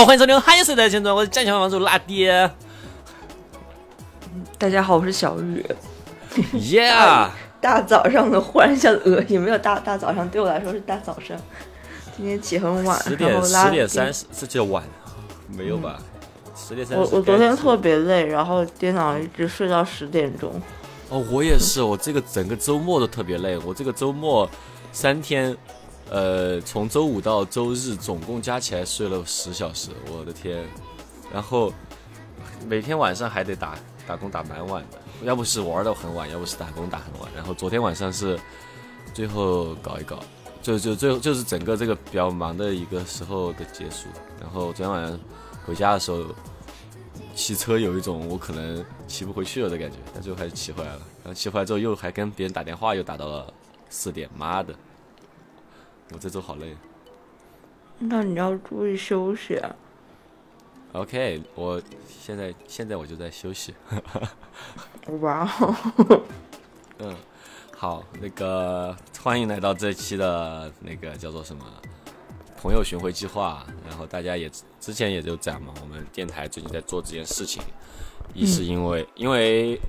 好，欢迎收听《嗨谁的青春》，我是战强王主辣爹。大家好，我是小雨。Yeah，大早上的忽然一下子恶心，没有大大早上，对我来说是大早上。今天起很晚，十点十点三十，这叫晚，没有吧？十点三十。我我昨天特别累，然后电脑一直睡到十点钟。哦，我也是，我这个整个周末都特别累。我这个周末三天，呃，从周五到周日总共加起来睡了十小时，我的天！然后每天晚上还得打打工打蛮晚的，要不是玩到很晚，要不是打工打很晚。然后昨天晚上是最后搞一搞，就就最后就是整个这个比较忙的一个时候的结束。然后昨天晚上回家的时候。骑车有一种我可能骑不回去了的感觉，但最后还是骑回来了。然后骑回来之后又还跟别人打电话，又打到了四点，妈的！我这周好累。那你要注意休息啊。OK，我现在现在我就在休息。哇哦，嗯，好，那个欢迎来到这期的那个叫做什么朋友巡回计划。然后大家也之前也就讲嘛，我们电台最近在做这件事情，一是因为、因为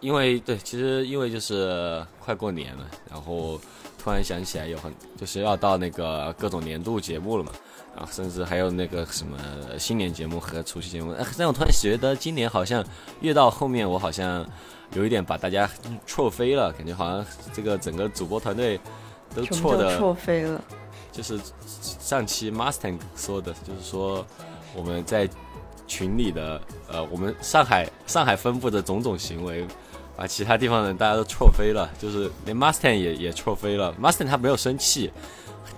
因为对，其实因为就是快过年了，然后突然想起来有很就是要到那个各种年度节目了嘛。然后甚至还有那个什么新年节目和除夕节目，哎，但我突然觉得今年好像越到后面，我好像有一点把大家错飞了，感觉好像这个整个主播团队都错的，错飞了？就是上期 Mustang 说的，就是说我们在群里的呃，我们上海上海分布的种种行为，把其他地方的大家都错飞了，就是连 Mustan 也也错飞了。Mustan 他没有生气，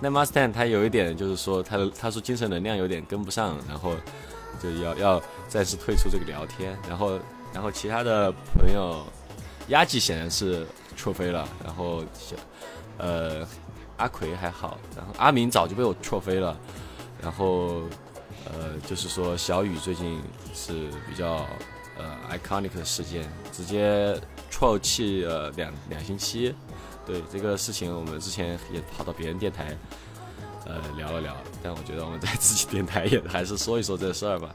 那 Mustan 他有一点就是说他的他说精神能量有点跟不上，然后就要要暂时退出这个聊天，然后然后其他的朋友，压记显然是错飞了，然后小呃。阿奎还好，然后阿明早就被我错飞了，然后呃，就是说小雨最近是比较呃 iconic 的事件，直接错气了两两星期。对这个事情，我们之前也跑到别人电台呃聊了聊，但我觉得我们在自己电台也还是说一说这事儿吧。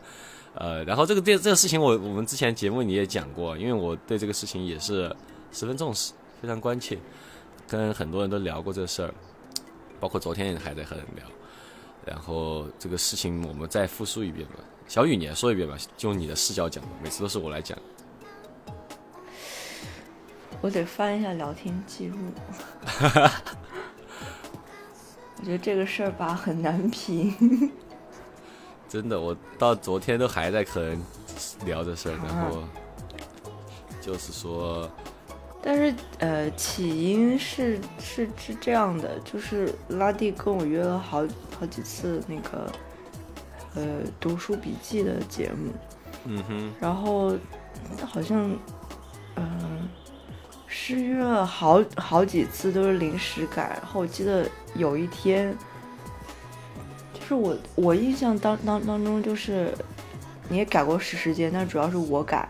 呃，然后这个电这个事情我我们之前节目里也讲过，因为我对这个事情也是十分重视，非常关切，跟很多人都聊过这事儿。包括昨天也还在和人聊，然后这个事情我们再复述一遍吧。小雨，你来说一遍吧，就用你的视角讲，每次都是我来讲。我得翻一下聊天记录。我觉得这个事儿吧很难评。真的，我到昨天都还在和人聊这事儿，然后就是说，但是呃，起因是是是这样的，就是拉蒂跟我约了好好几次那个呃读书笔记的节目，嗯哼，然后好像嗯、呃、是约了好好几次都是临时改，然后我记得有一天，就是我我印象当当当中就是你也改过时时间，但主要是我改，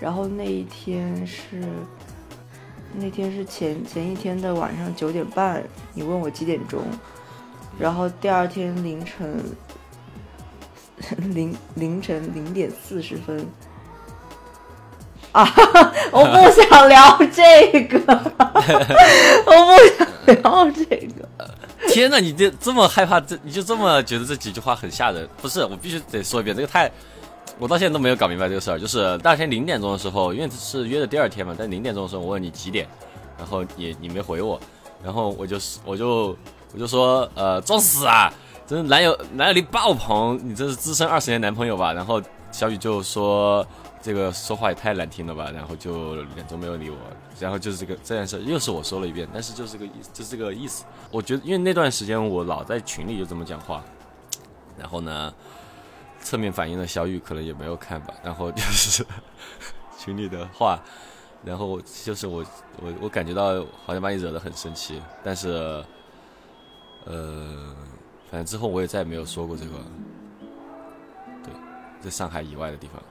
然后那一天是。那天是前前一天的晚上九点半，你问我几点钟，然后第二天凌晨 凌凌晨零点四十分。啊，我不想聊这个，我不想聊这个。天哪，你这这么害怕，这你就这么觉得这几句话很吓人？不是，我必须得说一遍，这个太，我到现在都没有搞明白这个事儿。就是第二天零点钟的时候，因为是约的第二天嘛，但零点钟的时候我问你几点，然后你你没回我，然后我就我就我就说呃装死啊，真男友男友力爆棚，你这是资深二十年男朋友吧？然后小雨就说这个说话也太难听了吧，然后就两周没有理我，然后就是这个这件事又是我说了一遍，但是就是这个意就是这个意思。我觉得因为那段时间我老在群里就这么讲话，然后呢。侧面反映了小雨可能也没有看吧，然后就是群里的话，然后就是我我我感觉到好像把你惹得很生气，但是呃，反正之后我也再也没有说过这个，对，在上海以外的地方。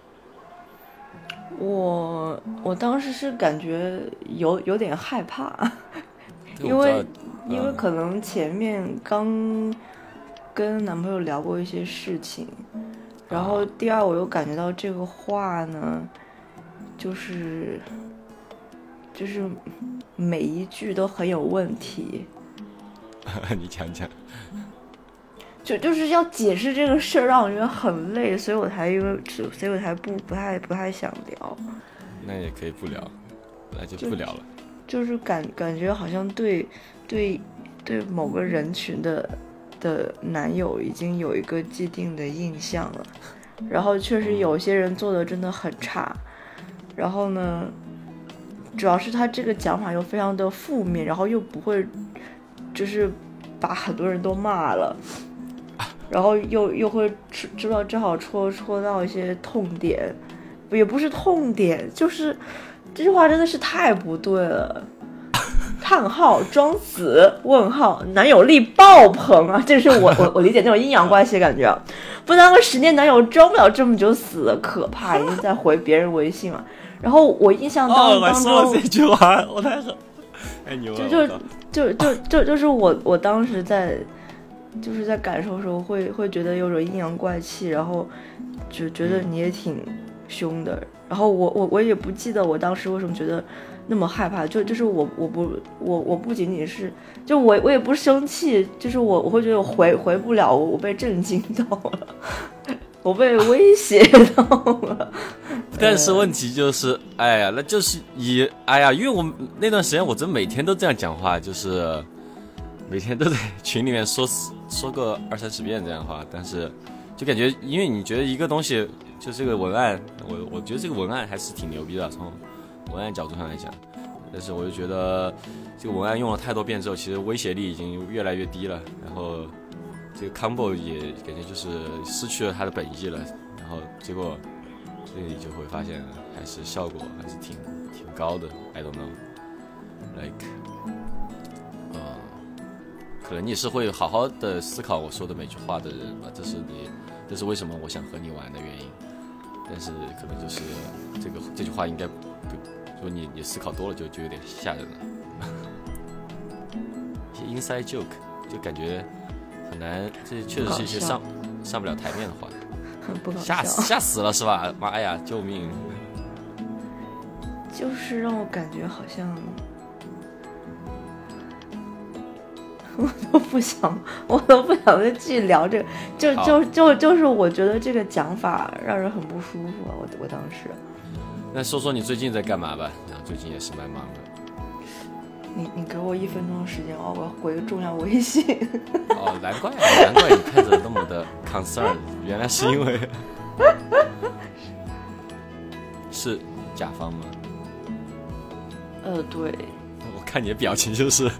我我当时是感觉有有点害怕，因为因为嗯可能前面刚跟男朋友聊过一些事情，然后第二我又感觉到这个话呢，就是就是每一句都很有问题。你讲讲。就就是要解释这个事儿，让我觉得很累，所以我才因为，所以我才不不太不太想聊。那也可以不聊，那就不聊了。就是感感觉好像对对对某个人群的的男友已经有一个既定的印象了，然后确实有些人做的真的很差，然后呢，主要是他这个讲法又非常的负面，然后又不会就是把很多人都骂了。然后又又会知知道正好戳戳到一些痛点，也不是痛点，就是这句话真的是太不对了。叹号装死问号男友力爆棚啊！这是我 我我理解那种阴阳怪气感觉，不当个十年男友装不了这么久死，可怕！已经在回别人微信了。然后我印象当当中这句话我太狠，太牛了！就就就就就就是我我当时在。就是在感受的时候，会会觉得有种阴阳怪气，然后就觉得你也挺凶的。然后我我我也不记得我当时为什么觉得那么害怕，就就是我我不我我不仅仅是就我我也不生气，就是我我会觉得我回回不了，我被震惊到了，我被威胁到了。但是问题就是，哎呀，那就是以哎呀，因为我那段时间我真每天都这样讲话，就是每天都在群里面说。说个二三十遍这样的话，但是就感觉，因为你觉得一个东西就这个文案，我我觉得这个文案还是挺牛逼的，从文案角度上来讲。但是我就觉得这个文案用了太多遍之后，其实威胁力已经越来越低了。然后这个 combo 也感觉就是失去了它的本意了。然后结果这里就会发现，还是效果还是挺挺高的。I don't know，like。可能你是会好好的思考我说的每句话的人吧，这是你，这是为什么我想和你玩的原因。但是可能就是这个这句话应该，如果你你思考多了就就有点吓人了。一些 inside joke 就感觉很难，这确实是一些上上不了台面的话，吓死吓死了是吧？妈呀，救命！就是让我感觉好像。我都不想，我都不想再继续聊这个，就就就就是我觉得这个讲法让人很不舒服啊！我我当时，那说说你最近在干嘛吧？最近也是蛮忙的。你你给我一分钟的时间哦，我要回个重要微信。哦，难怪难怪你看着那么的 concern，原来是因为 是甲方吗？呃，对。看你的表情就是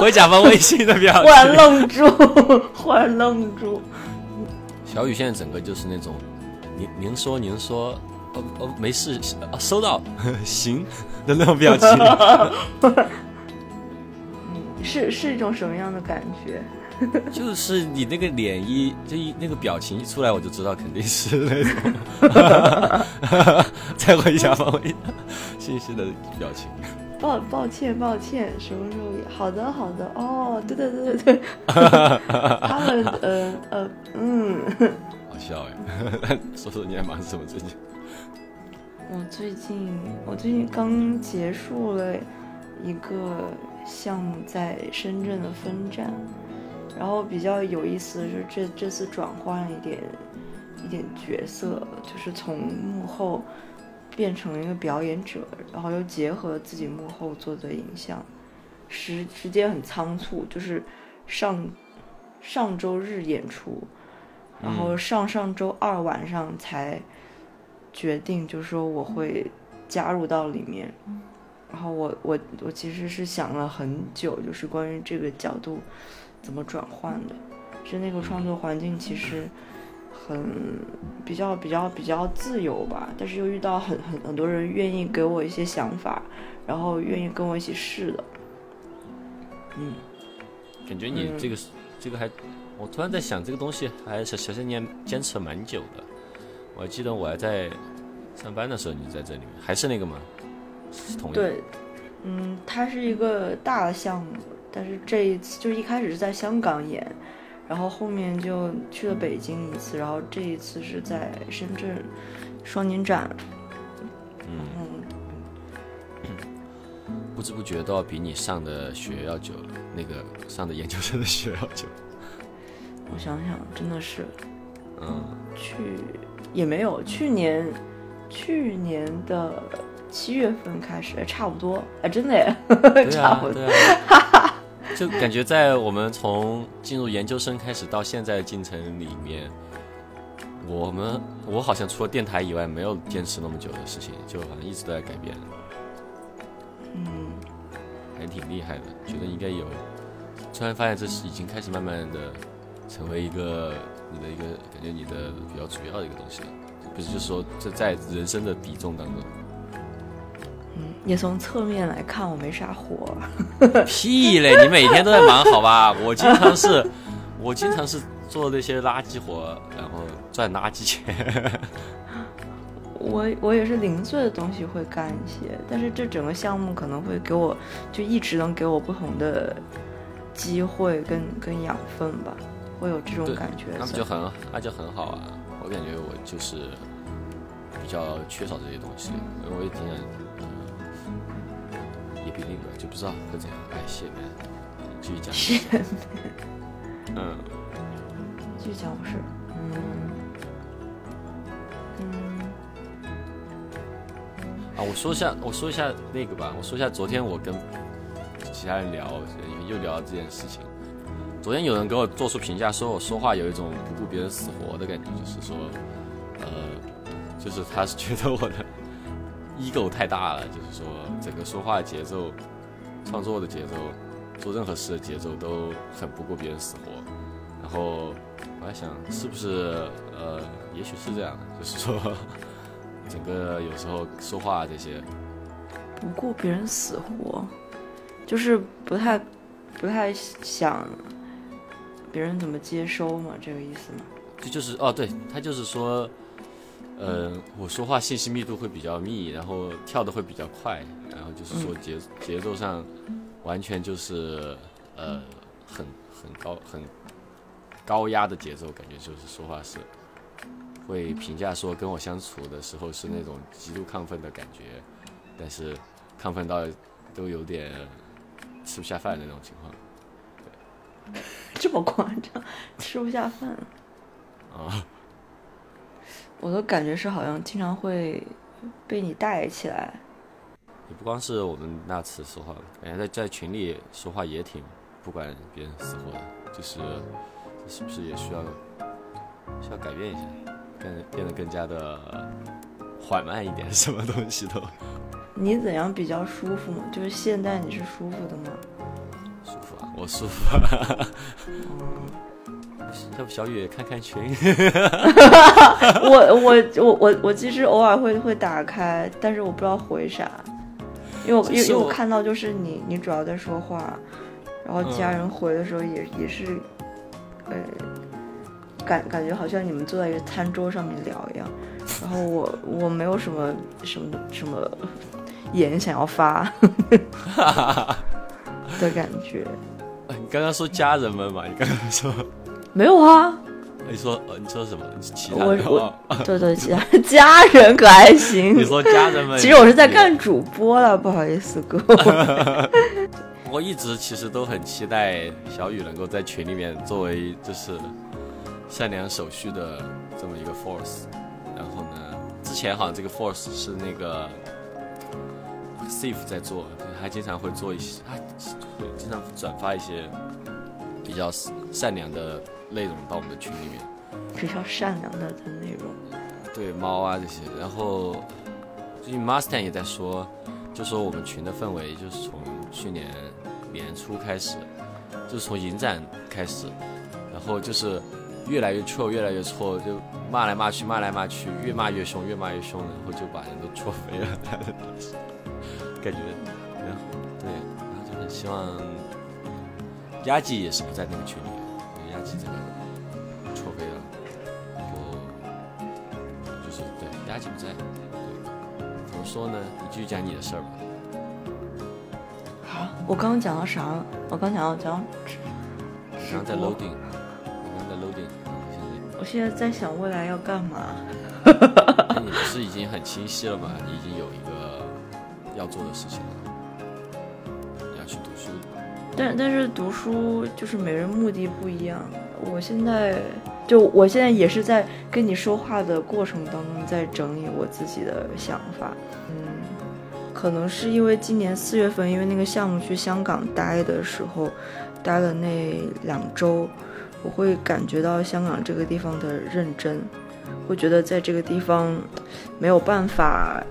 回甲方微信的表情，忽然愣住，忽然愣住。小雨现在整个就是那种，您您说您说，哦哦没事，收到 行的那种表情。嗯，是是一种什么样的感觉？就是你那个脸一就一那个表情一出来，我就知道肯定是那种再回甲方微信息的表情。抱抱歉抱歉，什么时候也好的好的哦，对对对对对，他们呃呃嗯，好笑哎，说说你还忙什么最近？我最近我最近刚结束了一个项目在深圳的分站，然后比较有意思的是这这次转换了一点一点角色，就是从幕后。变成了一个表演者，然后又结合自己幕后做的影像，时时间很仓促，就是上上周日演出，然后上上周二晚上才决定，就是说我会加入到里面，然后我我我其实是想了很久，就是关于这个角度怎么转换的，是那个创作环境其实。很比较比较比较自由吧，但是又遇到很很很多人愿意给我一些想法，然后愿意跟我一起试的。嗯，感觉你这个这个还，我突然在想这个东西还小小三年坚持了蛮久的。我还记得我还在上班的时候，你在这里面还是那个吗？是同一对，嗯，它是一个大的项目，但是这一次就是一开始是在香港演。然后后面就去了北京一次，然后这一次是在深圳双年展。嗯，不知不觉都要比你上的学要久了，那个上的研究生的学要久。我想想，真的是，嗯，去也没有，去年去年的七月份开始，哎差不多，哎，真的耶，对 差不，多。就感觉在我们从进入研究生开始到现在的进程里面，我们我好像除了电台以外，没有坚持那么久的事情，就好像一直都在改变，嗯，还挺厉害的。觉得应该有，突然发现这是已经开始慢慢的成为一个你的一个感觉你的比较主要的一个东西了，不是就是说这在人生的比重当中。嗯，也从侧面来看，我没啥活。屁嘞！你每天都在忙，好吧？我经常是，我经常是做那些垃圾活，然后赚垃圾钱。我我也是零碎的东西会干一些，但是这整个项目可能会给我，就一直能给我不同的机会跟跟养分吧，会有这种感觉。那不就很那就很好啊！我感觉我就是比较缺少这些东西，因为我也挺想，嗯，也不一定吧，就不知道会怎样。哎，谢呗，继续讲。是，嗯，继续讲我事。嗯嗯啊，我说一下，我说一下那个吧，我说一下昨天我跟其他人聊，又聊到这件事情。昨天有人给我做出评价，说我说话有一种不顾别人死活的感觉，就是说，呃，就是他是觉得我的 ego 太大了，就是说整个说话节奏、创作的节奏、做任何事的节奏都很不顾别人死活。然后我还想，是不是呃，也许是这样的，就是说。整个有时候说话这些，不顾别人死活，就是不太不太想别人怎么接收嘛，这个意思吗？这就是哦，对他就是说，呃，我说话信息密度会比较密，然后跳的会比较快，然后就是说节、节奏上完全就是呃很很高很高压的节奏，感觉就是说话是会评价说跟我相处的时候是那种极度亢奋的感觉，但是亢奋到都有点吃不下饭的那种情况。这么夸张，吃不下饭。啊，我的感觉是好像经常会被你带起来。也不光是我们那次说话，感觉在在群里说话也挺不管别人死活的，就是这是不是也需要需要改变一下，更变得更加的缓慢一点，什么东西都你怎样比较舒服吗？就是现在你是舒服的吗？舒服啊，我舒服啊。要不小雨看看群，我我我我我其实偶尔会会打开，但是我不知道回啥，因为我因为我因为我看到就是你你主要在说话，然后家人回的时候也、也是，呃，感感觉好像你们坐在一个餐桌上面聊一样，然后我我没有什么什么什么言想要发 的感觉，你刚刚说家人们嘛？你刚刚说，没有啊，你说呃你说什么？其他我人我 对对，其他家人可还行你。说家人们，其实我是在干主播了，不好意思各位。我一直其实都很期待小雨能够在群里面作为就是善良守序的这么一个 force，然后呢，之前好像这个 force 是那个 Safe 在做，就是他经常会做一些，他会经常转发一些比较善良的内容到我们的群里面。比较善良的的内容。对猫啊这些，然后最近 Mustang 也在说，就说我们群的氛围就是从去年年初开始，就是从影展开始，然后就是越来越错，越来越错，就骂来骂去，骂来骂去，越骂越凶，越骂越凶，然后就把人都戳飞了，感觉，然后对，然后就很希望压记也是不在那个群里，压记这个戳飞了。就就是对，压记不在。对，怎么说呢？你继续讲你的事儿吧。好，我刚刚讲到啥了？我刚讲到讲到直刚刚在直播 loading，现在我现在在想未来要干嘛。那你不是已经很清晰了吗？你已经有一个要做的事情了。但但是读书就是每人目的不一样。我现在就我现在也是在跟你说话的过程当中，在整理我自己的想法。嗯，可能是因为今年四月份，因为那个项目去香港待的时候，待了那两周，我会感觉到香港这个地方的认真，会觉得在这个地方没有办法。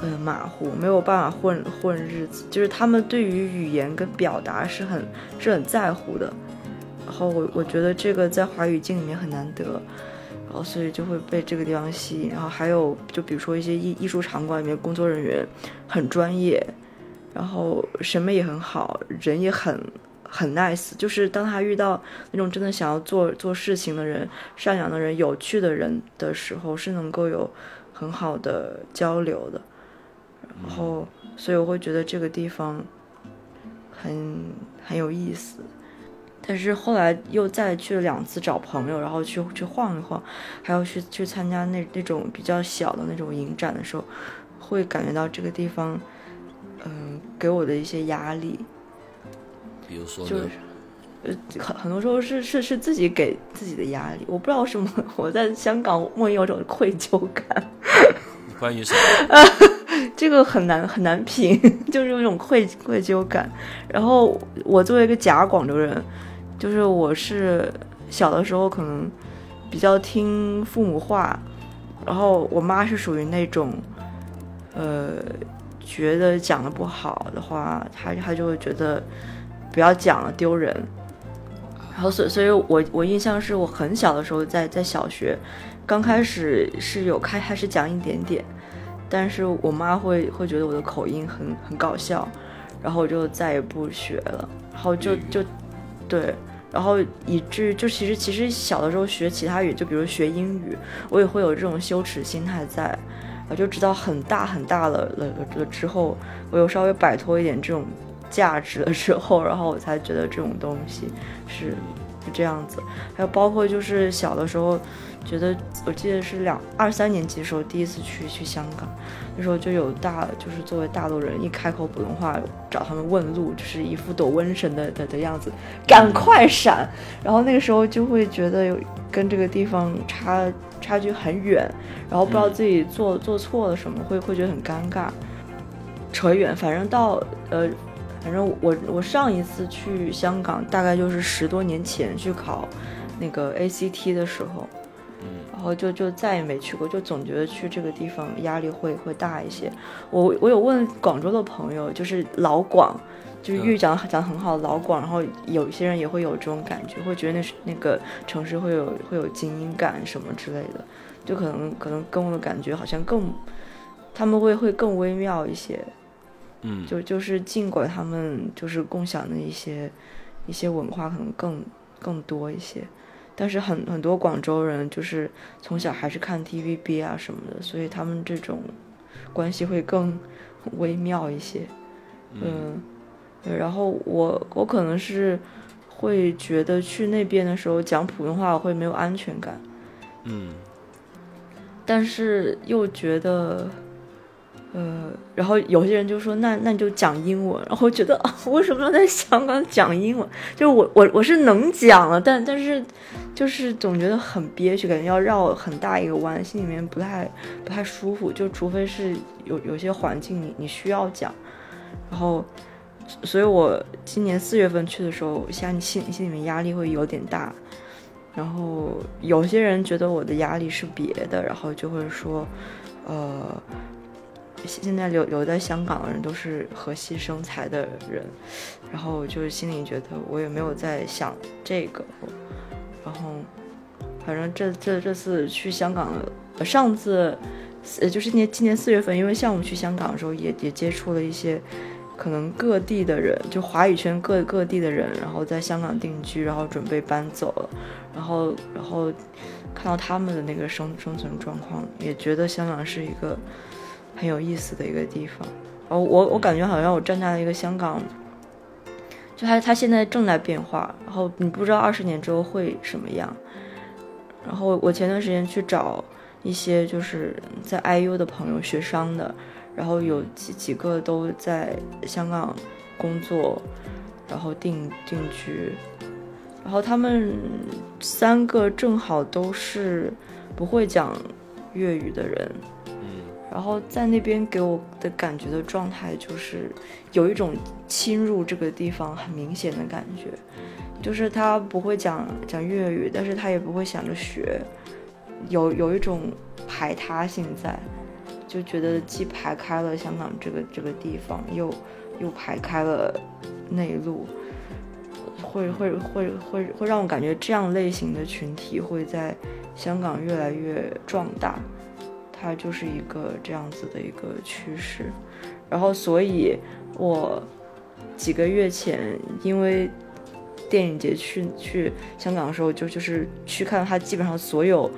呃，马虎没有办法混混日子，就是他们对于语言跟表达是很是很在乎的。然后我我觉得这个在华语境里面很难得，然后所以就会被这个地方吸引。然后还有就比如说一些艺艺术场馆里面工作人员很专业，然后审美也很好，人也很很 nice。就是当他遇到那种真的想要做做事情的人、善良的人、有趣的人的时候，是能够有很好的交流的。然后，所以我会觉得这个地方很很有意思。但是后来又再去了两次找朋友，然后去去晃一晃，还要去去参加那那种比较小的那种影展的时候，会感觉到这个地方，嗯，给我的一些压力。比如说，就是呃，很很多时候是是是自己给自己的压力。我不知道为什么我在香港莫名有种愧疚感。关于什么？这个很难很难评，就是有一种愧愧疚感。然后我作为一个假广州人，就是我是小的时候可能比较听父母话，然后我妈是属于那种，呃，觉得讲的不好的话，她她就会觉得不要讲了丢人。然后所 所以，我我印象是我很小的时候在在小学刚开始是有开开始讲一点点。但是我妈会会觉得我的口音很很搞笑，然后我就再也不学了，然后就就，对，然后以至于就其实其实小的时候学其他语，就比如学英语，我也会有这种羞耻心态在，啊，就直到很大很大了了了之后，我又稍微摆脱一点这种价值了之后，然后我才觉得这种东西是是这样子，还有包括就是小的时候。觉得我记得是两二三年级的时候第一次去去香港，那时候就有大就是作为大陆人一开口普通话找他们问路，就是一副躲瘟神的的的样子，赶快闪！然后那个时候就会觉得有跟这个地方差差距很远，然后不知道自己做做错了什么，会会觉得很尴尬。扯远，反正到呃，反正我我上一次去香港大概就是十多年前去考那个 ACT 的时候。然后就就再也没去过，就总觉得去这个地方压力会会大一些。我我有问广州的朋友，就是老广，就是粤语讲讲很好的老广，然后有一些人也会有这种感觉，会觉得那是那个城市会有会有精英感什么之类的，就可能可能跟我的感觉好像更，他们会会更微妙一些。嗯，就就是尽管他们就是共享的一些一些文化可能更更多一些。但是很很多广州人就是从小还是看 TVB 啊什么的，所以他们这种关系会更微妙一些。嗯，然后我我可能是会觉得去那边的时候讲普通话会没有安全感。嗯，但是又觉得。呃，然后有些人就说，那那你就讲英文。然后觉得啊，为什么要在香港讲英文？就是我我我是能讲了，但但是就是总觉得很憋屈，感觉要绕很大一个弯，心里面不太不太舒服。就除非是有有些环境你你需要讲，然后，所以我今年四月份去的时候，心心心里面压力会有点大。然后有些人觉得我的压力是别的，然后就会说，呃。现在留留在香港的人都是和气生财的人，然后就是心里觉得我也没有在想这个，然后反正这这这次去香港，上次呃就是今年今年四月份，因为项目去香港的时候也也接触了一些可能各地的人，就华语圈各各地的人，然后在香港定居，然后准备搬走了，然后然后看到他们的那个生生存状况，也觉得香港是一个。很有意思的一个地方，哦，我我感觉好像我站在了一个香港，就它它现在正在变化，然后你不知道二十年之后会什么样，然后我前段时间去找一些就是在 IU 的朋友学商的，然后有几几个都在香港工作，然后定定居，然后他们三个正好都是不会讲粤语的人。然后在那边给我的感觉的状态就是有一种侵入这个地方很明显的感觉，就是他不会讲讲粤语，但是他也不会想着学，有有一种排他性在，就觉得既排开了香港这个这个地方，又又排开了内陆，会会会会会让我感觉这样类型的群体会在香港越来越壮大。它就是一个这样子的一个趋势，然后，所以我几个月前因为电影节去去香港的时候，就就是去看它基本上所有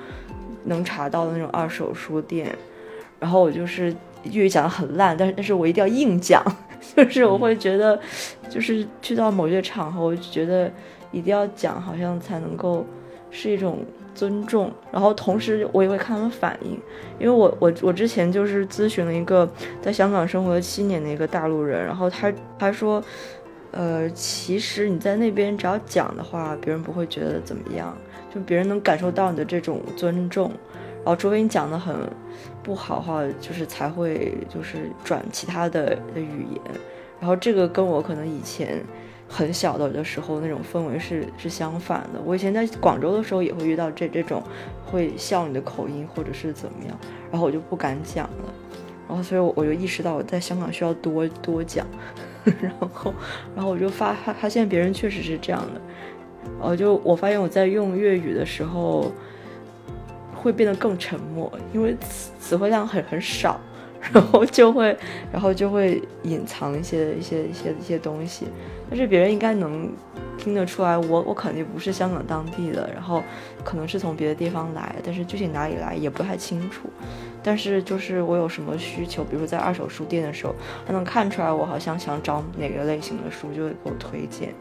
能查到的那种二手书店，然后我就是粤语讲的很烂，但是但是我一定要硬讲，就是我会觉得，就是去到某些场合，我就觉得一定要讲，好像才能够是一种。尊重，然后同时我也会看他们反应，因为我我我之前就是咨询了一个在香港生活了七年的一个大陆人，然后他他说，呃，其实你在那边只要讲的话，别人不会觉得怎么样，就别人能感受到你的这种尊重，然后除非你讲的很不好的话，就是才会就是转其他的的语言，然后这个跟我可能以前。很小的的时候，那种氛围是是相反的。我以前在广州的时候也会遇到这这种会笑你的口音或者是怎么样，然后我就不敢讲了。然后所以我就意识到我在香港需要多多讲。然后然后我就发发现别人确实是这样的。呃，就我发现我在用粤语的时候会变得更沉默，因为词词汇量很很少。然后就会，然后就会隐藏一些一些一些一些东西，但是别人应该能听得出来，我我肯定不是香港当地的，然后可能是从别的地方来，但是具体哪里来也不太清楚。但是就是我有什么需求，比如说在二手书店的时候，他能看出来我好像想找哪个类型的书，就会给我推荐，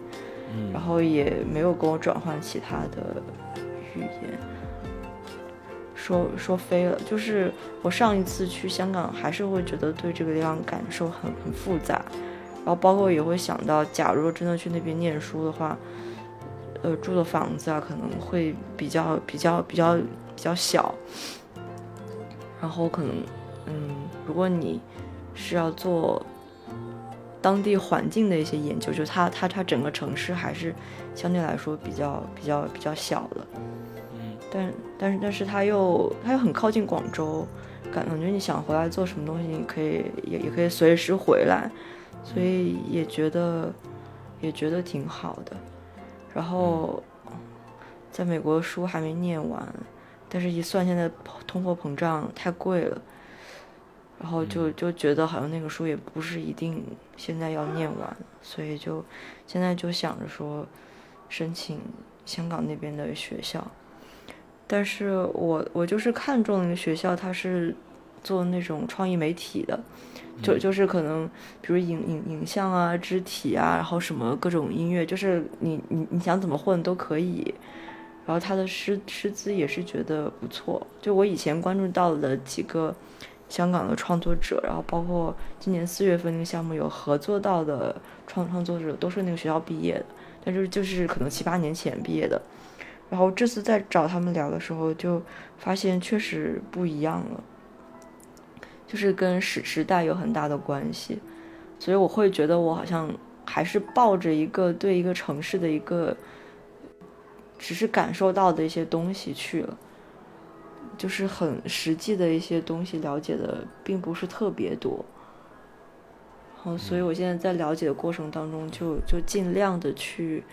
然后也没有跟我转换其他的语言。说说飞了，就是我上一次去香港，还是会觉得对这个地方感受很很复杂，然后包括也会想到，假如真的去那边念书的话，呃，住的房子啊可能会比较比较比较比较小，然后可能，嗯，如果你是要做当地环境的一些研究，就它它它整个城市还是相对来说比较比较比较小的。但但是但是他又他又很靠近广州，感感觉你想回来做什么东西，你可以也也可以随时回来，所以也觉得也觉得挺好的。然后在美国书还没念完，但是一算现在通货膨胀太贵了，然后就就觉得好像那个书也不是一定现在要念完，所以就现在就想着说申请香港那边的学校。但是我我就是看中那个学校，它是做那种创意媒体的，就就是可能比如影影影像啊、肢体啊，然后什么各种音乐，就是你你你想怎么混都可以。然后他的师师资也是觉得不错。就我以前关注到的几个香港的创作者，然后包括今年四月份那个项目有合作到的创创作者，都是那个学校毕业的，但是就是可能七八年前毕业的。然后这次再找他们聊的时候，就发现确实不一样了，就是跟时时代有很大的关系，所以我会觉得我好像还是抱着一个对一个城市的一个，只是感受到的一些东西去了，就是很实际的一些东西了解的并不是特别多，然后所以我现在在了解的过程当中，就就尽量的去。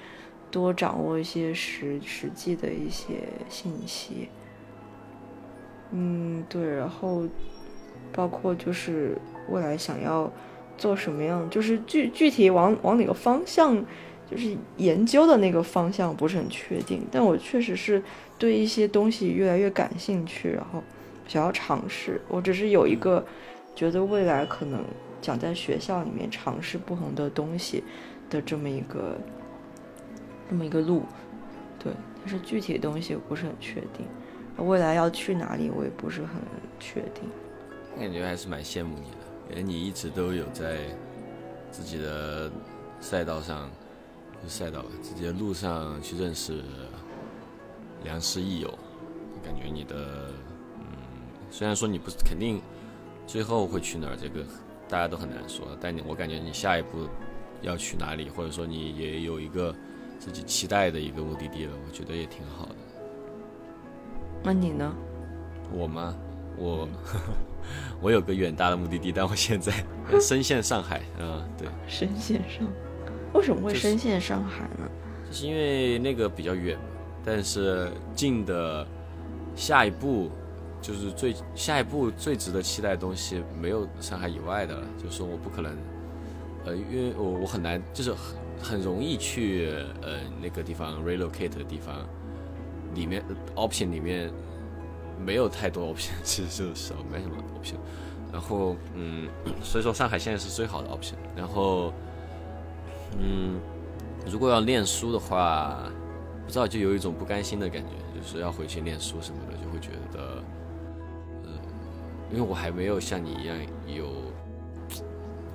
多掌握一些实实际的一些信息，嗯，对，然后包括就是未来想要做什么样，就是具具体往往哪个方向，就是研究的那个方向不是很确定，但我确实是对一些东西越来越感兴趣，然后想要尝试。我只是有一个觉得未来可能想在学校里面尝试不同的东西的这么一个。这么一个路，对，但是具体的东西我不是很确定，未来要去哪里我也不是很确定。感觉还是蛮羡慕你的，因为你一直都有在自己的赛道上，赛道自己的路上去认识良师益友，感觉你的嗯，虽然说你不是肯定最后会去哪儿，这个大家都很难说，但你我感觉你下一步要去哪里，或者说你也有一个自己期待的一个目的地了，我觉得也挺好的。那你呢？我吗？我。我有个远大的目的地，但我现在 深陷上海。嗯，对，深陷上，为什么会深陷上海呢？就是因为那个比较远，但是近的下一步就是最下一步最值得期待的东西没有上海以外的了。就是说我不可能，呃，因为我我很难，就是很容易去呃那个地方 relocate 的地方里面 option 里面。没有太多 option，其实就是，没什么 option。然后，嗯，所以说上海现在是最好的 option。然后，嗯，如果要念书的话，不知道就有一种不甘心的感觉，就是要回去念书什么的，就会觉得，呃，因为我还没有像你一样有，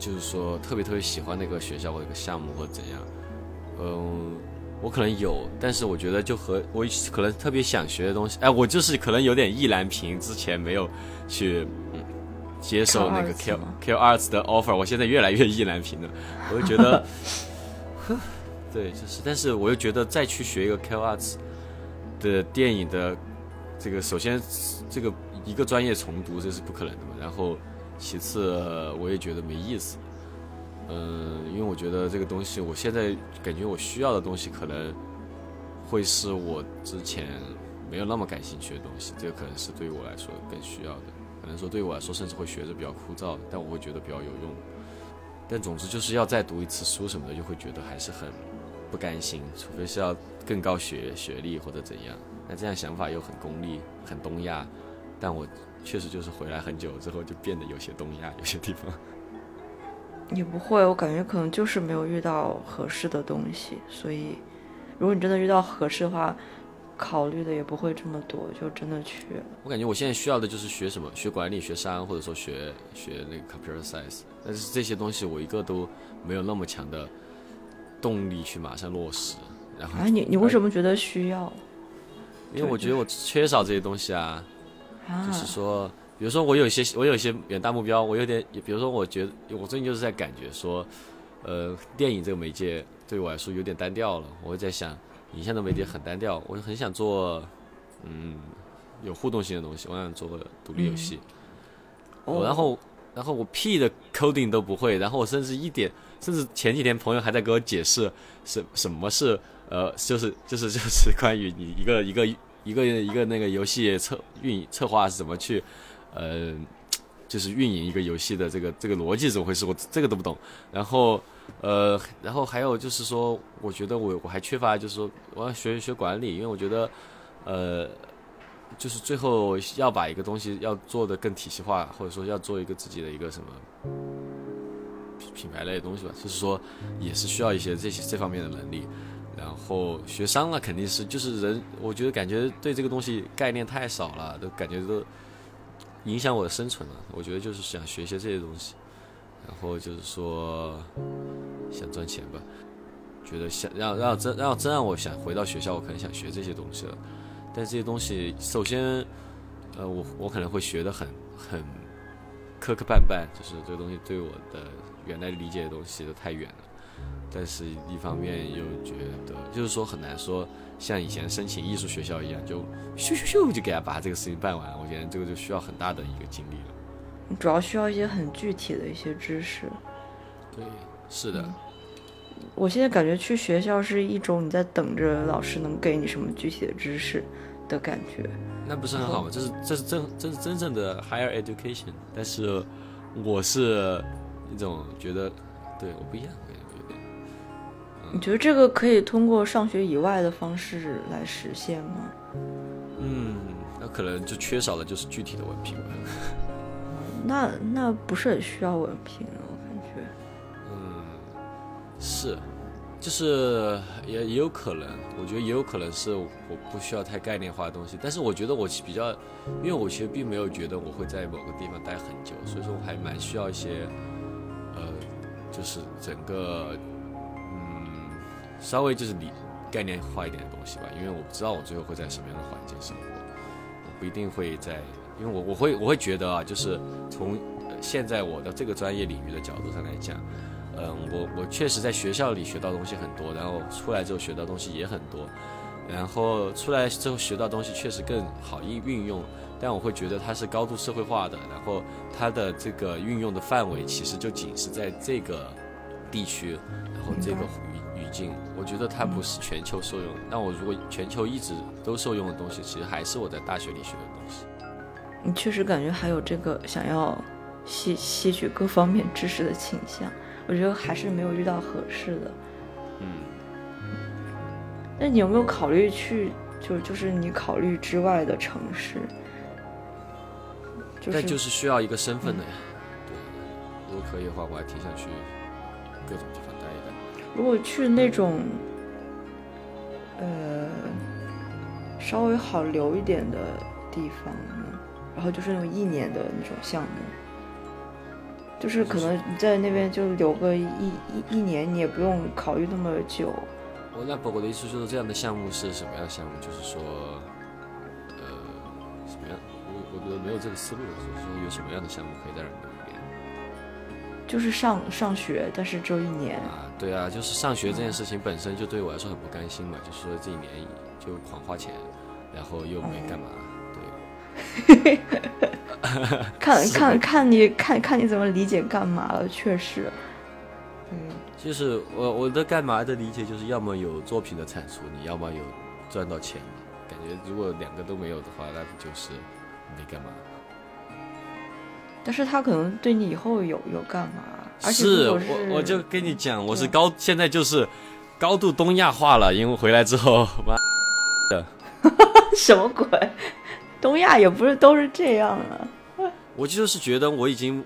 就是说特别特别喜欢那个学校或者个项目或者怎样，嗯。我可能有，但是我觉得就和我可能特别想学的东西，哎，我就是可能有点意难平，之前没有去接受那个 Q Q Arts 的 offer，我现在越来越意难平了。我就觉得，对，就是，但是我又觉得再去学一个 Q Arts 的电影的这个，首先这个一个专业重读这是不可能的嘛，然后其次我也觉得没意思。嗯，因为我觉得这个东西，我现在感觉我需要的东西可能会是我之前没有那么感兴趣的东西，这个可能是对于我来说更需要的。可能说对于我来说，甚至会学着比较枯燥，但我会觉得比较有用。但总之就是要再读一次书什么的，就会觉得还是很不甘心，除非是要更高学学历或者怎样。那这样想法又很功利，很东亚。但我确实就是回来很久之后，就变得有些东亚，有些地方。也不会，我感觉可能就是没有遇到合适的东西，所以如果你真的遇到合适的话，考虑的也不会这么多，就真的去。我感觉我现在需要的就是学什么，学管理、学商，或者说学学那个 computer science，但是这些东西我一个都没有那么强的动力去马上落实。然后，啊，你你为什么觉得需要？因为我觉得我缺少这些东西啊，就是说。比如说我有一些我有一些远大目标，我有点，比如说我觉得我最近就是在感觉说，呃，电影这个媒介对我来说有点单调了。我会在想，影像的媒介很单调，我就很想做，嗯，有互动性的东西。我想做个独立游戏，我然后然后我屁的 coding 都不会，然后我甚至一点，甚至前几天朋友还在给我解释什什么是呃，就是就是就是关于你一个一个一个一个那个游戏策运策划是怎么去。呃，就是运营一个游戏的这个这个逻辑怎么回事？我这个都不懂。然后，呃，然后还有就是说，我觉得我我还缺乏，就是说我要学一学管理，因为我觉得，呃，就是最后要把一个东西要做的更体系化，或者说要做一个自己的一个什么品牌类的东西吧，就是说也是需要一些这些这方面的能力。然后学商了，肯定是就是人，我觉得感觉对这个东西概念太少了，都感觉都。影响我的生存了，我觉得就是想学些这些东西，然后就是说想赚钱吧，觉得想让让真让真让我想回到学校，我可能想学这些东西了，但这些东西首先，呃，我我可能会学的很很磕磕绊绊，就是这个东西对我的原来理解的东西都太远了，但是一方面又觉得就是说很难说。像以前申请艺术学校一样，就咻咻咻就给他把这个事情办完。我觉得这个就需要很大的一个精力了。主要需要一些很具体的一些知识。对，是的。我现在感觉去学校是一种你在等着老师能给你什么具体的知识的感觉。那不是很好吗？这是这是真这是真正的 higher education。但是我是一种觉得，对我不一样。你觉得这个可以通过上学以外的方式来实现吗？嗯，那可能就缺少的就是具体的文凭吧。那那不是很需要文凭，我感觉。嗯，是，就是也也有可能，我觉得也有可能是我不需要太概念化的东西，但是我觉得我比较，因为我其实并没有觉得我会在某个地方待很久，所以说我还蛮需要一些，呃，就是整个，嗯，稍微就是理概念化一点的东西吧，因为我不知道我最后会在什么样的环境生活，我不一定会在，因为我我会我会觉得啊，就是从现在我的这个专业领域的角度上来讲。嗯，我我确实在学校里学到东西很多，然后出来之后学到东西也很多，然后出来之后学到东西确实更好运运用，但我会觉得它是高度社会化的，然后它的这个运用的范围其实就仅是在这个地区，然后这个境，我觉得它不是全球受用。那我如果全球一直都受用的东西，其实还是我在大学里学的东西。你确实感觉还有这个想要吸吸取各方面知识的倾向。我觉得还是没有遇到合适的。嗯。那你有没有考虑去，就就是你考虑之外的城市？但就是需要一个身份的呀。对，如果可以的话，我还挺想去各种地方。如果去那种，呃，稍微好留一点的地方，然后就是那种一年的那种项目。就是可能你在那边就留个一一一年，你也不用考虑那么久。我那宝宝的意思就是这样的项目是什么样的项目？就是说，呃，什么样？我我觉得没有这个思路，就是说有什么样的项目可以在那留？就是上上学，但是只有一年。啊，对啊，就是上学这件事情本身就对我来说很不甘心嘛，就是说这一年就狂花钱，然后又没干嘛。对 看 看看你看看你怎么理解干嘛了，确实，嗯，就是我我的干嘛的理解就是要么有作品的产出，你要么有赚到钱，感觉如果两个都没有的话，那不就是没干嘛？但是他可能对你以后有有干嘛？是我我就跟你讲，我是高现在就是高度东亚化了，因为回来之后 妈的 什么鬼？东亚也不是都是这样啊。我就是觉得我已经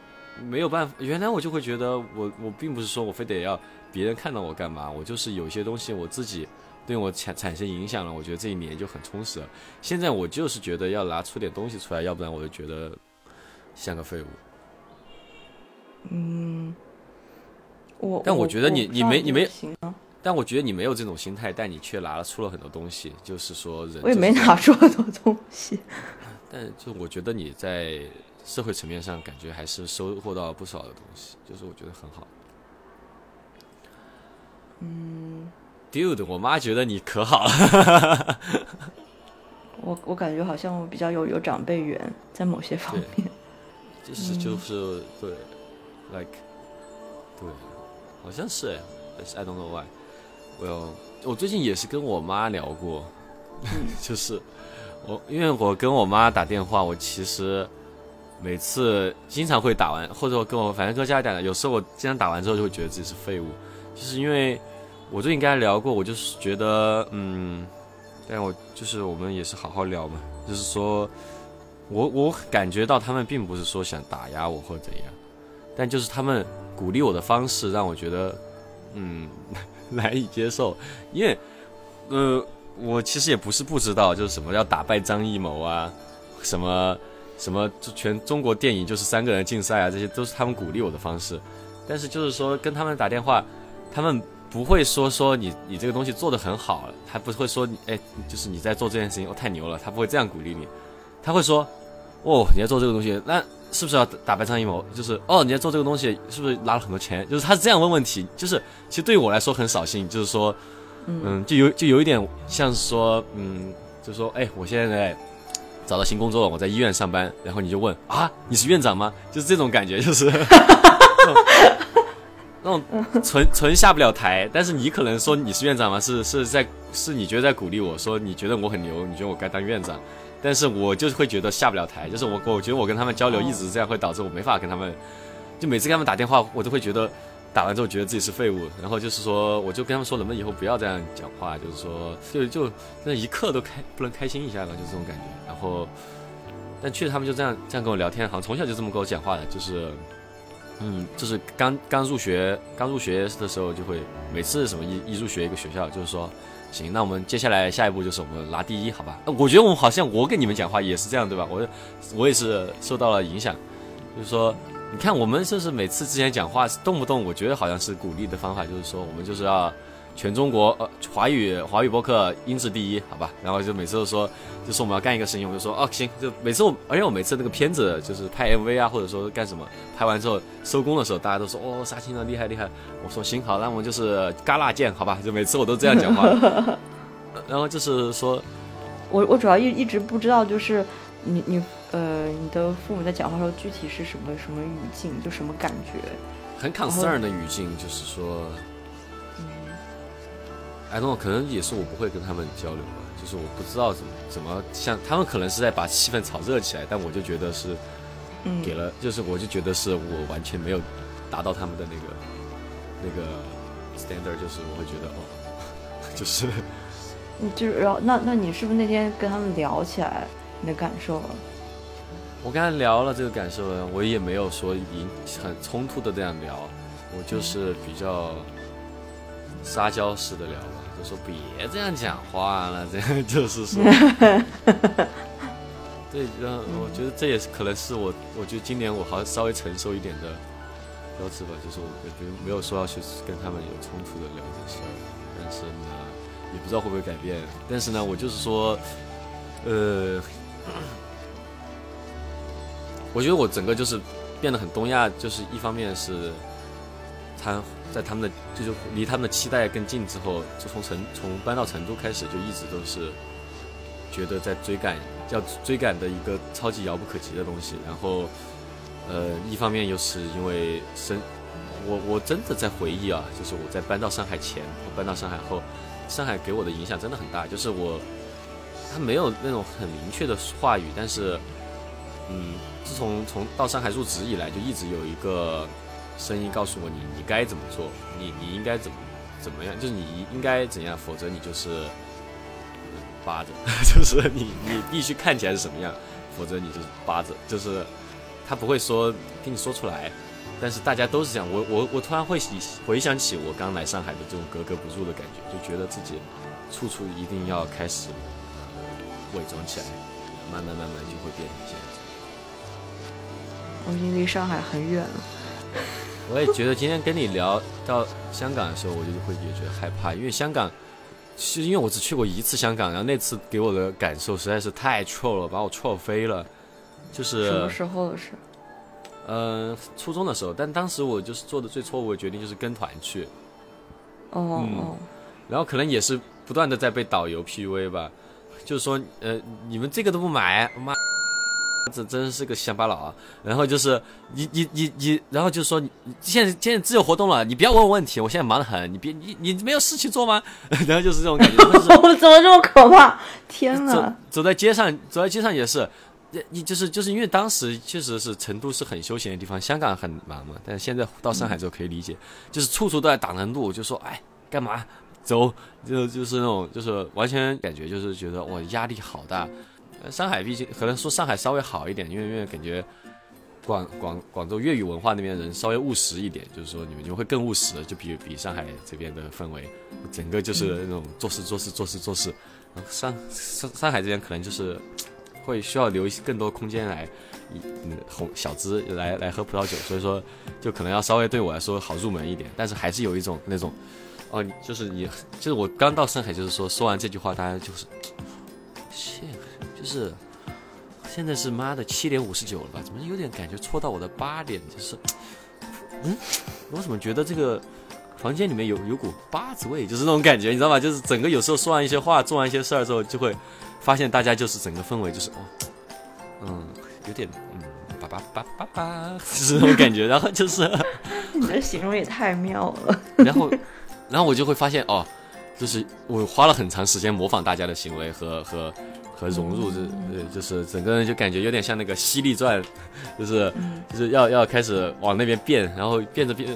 没有办法，原来我就会觉得我我并不是说我非得要别人看到我干嘛，我就是有些东西我自己对我产产生影响了，我觉得这一年就很充实了。现在我就是觉得要拿出点东西出来，要不然我就觉得像个废物。嗯，我但我觉得你你没你没，但我觉得你没有这种心态，但你却拿了出了很多东西，就是说人我也没拿出很多东西，但就我觉得你在。社会层面上，感觉还是收获到不少的东西，就是我觉得很好。嗯，Dude，我妈觉得你可好了。我我感觉好像我比较有有长辈缘，在某些方面。就是就是对，like，对，好像是哎，I don't know why。我我最近也是跟我妈聊过，就是我因为我跟我妈打电话，我其实。每次经常会打完，或者我跟我反正跟家里打，有时候我经常打完之后就会觉得自己是废物，就是因为我最近跟她聊过，我就是觉得嗯，但我就是我们也是好好聊嘛，就是说我我感觉到他们并不是说想打压我或怎样，但就是他们鼓励我的方式让我觉得嗯 难以接受，因为呃我其实也不是不知道，就是什么要打败张艺谋啊，什么。什么？全中国电影就是三个人竞赛啊，这些都是他们鼓励我的方式。但是就是说跟他们打电话，他们不会说说你你这个东西做的很好，他不会说你哎，就是你在做这件事情哦太牛了，他不会这样鼓励你。他会说哦你在做这个东西，那是不是要打败张艺谋？就是哦你在做这个东西是不是拿了很多钱？就是他是这样问问题，就是其实对于我来说很扫兴，就是说嗯就有就有一点像是说嗯就是说哎我现在。找到新工作了，我在医院上班，然后你就问啊，你是院长吗？就是这种感觉，就是那种纯纯下不了台。但是你可能说你是院长吗？是是在是你觉得在鼓励我说你觉得我很牛，你觉得我该当院长。但是我就是会觉得下不了台，就是我我觉得我跟他们交流一直这样，会导致我没法跟他们，就每次跟他们打电话，我都会觉得。打完之后觉得自己是废物，然后就是说，我就跟他们说，能不能以后不要这样讲话，就是说，就就那一刻都开不能开心一下了，就这种感觉。然后，但确实他们就这样这样跟我聊天，好像从小就这么跟我讲话的，就是嗯，就是刚刚入学刚入学的时候，就会每次什么一一入学一个学校，就是说，行，那我们接下来下一步就是我们拿第一，好吧？我觉得我们好像我跟你们讲话也是这样，对吧？我我也是受到了影响，就是说，你看我们就是每次之前讲话，动不动我觉得好像是鼓励的方法，就是说我们就是要全中国呃华语华语播客音质第一，好吧？然后就每次都说，就说我们要干一个事情，我就说哦行，就每次我而且我每次那个片子就是拍 MV 啊，或者说干什么，拍完之后收工的时候，大家都说哦杀青了厉害厉害，我说行好，那我们就是嘎啦见，好吧？就每次我都这样讲话，然后就是说我我主要一一直不知道，就是你你呃你的父母在讲话的时候具体是什么什么语境，就什么感觉？很 concern 的语境，就是说。I don't know，可能也是我不会跟他们交流吧，就是我不知道怎么怎么像他们可能是在把气氛炒热起来，但我就觉得是嗯，给了，就是我就觉得是我完全没有达到他们的那个那个 standard，就是我会觉得哦，就是你就是然后那那你是不是那天跟他们聊起来你的感受了？我跟他聊了这个感受了，我也没有说引很冲突的这样聊，我就是比较撒娇式的聊吧，就说别这样讲话了，这样 就是说，对，然后我觉得这也是可能是我，我觉得今年我好像稍微成熟一点的标志吧，就是我没有说要去跟他们有冲突的聊这事儿，但是呢，也不知道会不会改变，但是呢，我就是说，呃。我觉得我整个就是变得很东亚，就是一方面是他在他们的就是离他们的期待更近之后，就从成从搬到成都开始，就一直都是觉得在追赶要追赶的一个超级遥不可及的东西。然后，呃，一方面又是因为生我我真的在回忆啊，就是我在搬到上海前，我搬到上海后，上海给我的影响真的很大。就是我他没有那种很明确的话语，但是嗯。自从从到上海入职以来，就一直有一个声音告诉我你你该怎么做，你你应该怎么怎么样，就是你应该怎样，否则你就是扒着，就是你你必须看起来是什么样，否则你就是扒着，就是他不会说跟你说出来，但是大家都是这样。我我我突然会回想起我刚来上海的这种格格不入的感觉，就觉得自己处处一定要开始伪装起来，慢慢慢慢就会变成这样。我已经离上海很远了。我也觉得今天跟你聊到香港的时候，我就会也觉得害怕，因为香港，是因为我只去过一次香港，然后那次给我的感受实在是太 troll 了，把我 troll 飞了。就是什么时候的事？呃，初中的时候，但当时我就是做的最错误的决定就是跟团去。哦哦。然后可能也是不断的在被导游 PUA 吧，就是说，呃，你们这个都不买，妈。这真是个乡巴佬啊！然后就是你你你你，然后就说你现在现在自由活动了，你不要问我问题，我现在忙得很，你别你你没有事情做吗？然后就是这种感觉。怎么这么可怕？天哪！走在街上，走在街上也是，你就是就是因为当时确实是成都是很休闲的地方，香港很忙嘛。但是现在到上海之后可以理解，就是处处都在挡人路，就说哎干嘛走，就就是那种就是完全感觉就是觉得哇压力好大。上海毕竟可能说上海稍微好一点，因为因为感觉广广广州粤语文化那边人稍微务实一点，就是说你们就会更务实，就比比上海这边的氛围，整个就是那种做事做事做事做事。上上上海这边可能就是会需要留更多空间来那个红小资来来喝葡萄酒，所以说就可能要稍微对我来说好入门一点，但是还是有一种那种哦，就是你就是我刚到上海，就是说说完这句话，大家就是 谢。是，现在是妈的七点五十九了吧？怎么有点感觉戳到我的八点？就是，嗯，我怎么觉得这个房间里面有有股八字味？就是那种感觉，你知道吗？就是整个有时候说完一些话，做完一些事儿之后，就会发现大家就是整个氛围就是哦，嗯，有点嗯，叭叭叭叭叭，就是那种感觉。然后就是，你的形容也太妙了。然后，然后我就会发现哦，就是我花了很长时间模仿大家的行为和和。和融入这呃，就是整个人就感觉有点像那个《犀利传》，就是就是要要开始往那边变，然后变着变，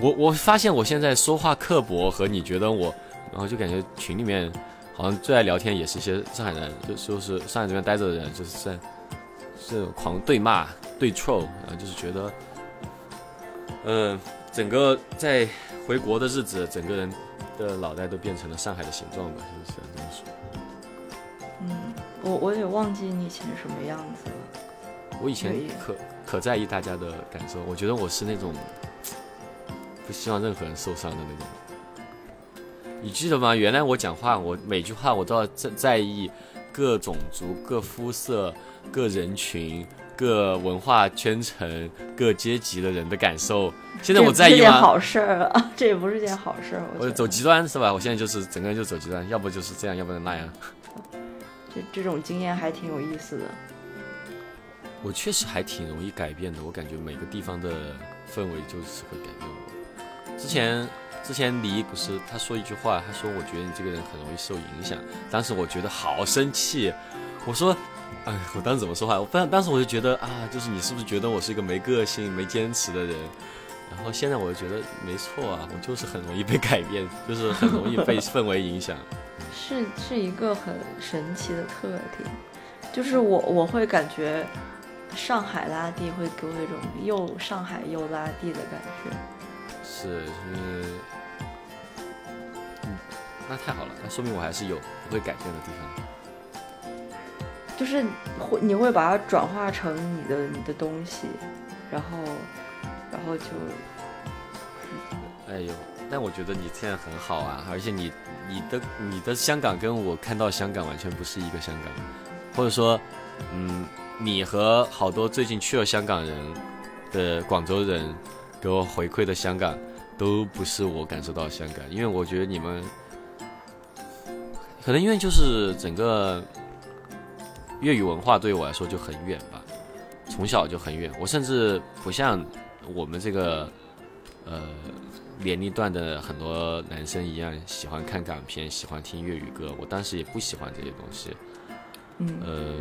我我发现我现在说话刻薄和你觉得我，然后就感觉群里面好像最爱聊天也是一些上海人，就就是上海这边待着的人，就是在这种狂对骂对 troll，然后就是觉得嗯，整个在回国的日子，整个人的脑袋都变成了上海的形状吧，是不是我我也忘记你以前什么样子了。我以前可可在意大家的感受，我觉得我是那种不希望任何人受伤的那种。你记得吗？原来我讲话，我每句话我都要在在意各种族、各肤色、各人群、各文化圈层、各阶级的人的感受。现在我在意吗？这件好事儿啊，这也不是件好事儿。我我走极端是吧？我现在就是整个人就走极端，要不就是这样，要不然那样。这种经验还挺有意思的。我确实还挺容易改变的，我感觉每个地方的氛围就是会改变我。之前之前李不是他说一句话，他说我觉得你这个人很容易受影响，当时我觉得好生气，我说，哎，我当时怎么说话？我当当时我就觉得啊，就是你是不是觉得我是一个没个性、没坚持的人？然后现在我就觉得没错啊，我就是很容易被改变，就是很容易被氛围影响。是是一个很神奇的特点，就是我我会感觉上海拉蒂会给我一种又上海又拉蒂的感觉。是，就是，嗯，那太好了，那说明我还是有不会改变的地方。就是会你会把它转化成你的你的东西，然后然后就哎呦，但我觉得你现在很好啊，而且你你的你的香港跟我看到香港完全不是一个香港，或者说，嗯，你和好多最近去了香港人的广州人给我回馈的香港，都不是我感受到的香港，因为我觉得你们可能因为就是整个粤语文化对我来说就很远吧，从小就很远，我甚至不像我们这个呃。年龄段的很多男生一样喜欢看港片，喜欢听粤语歌。我当时也不喜欢这些东西，嗯呃，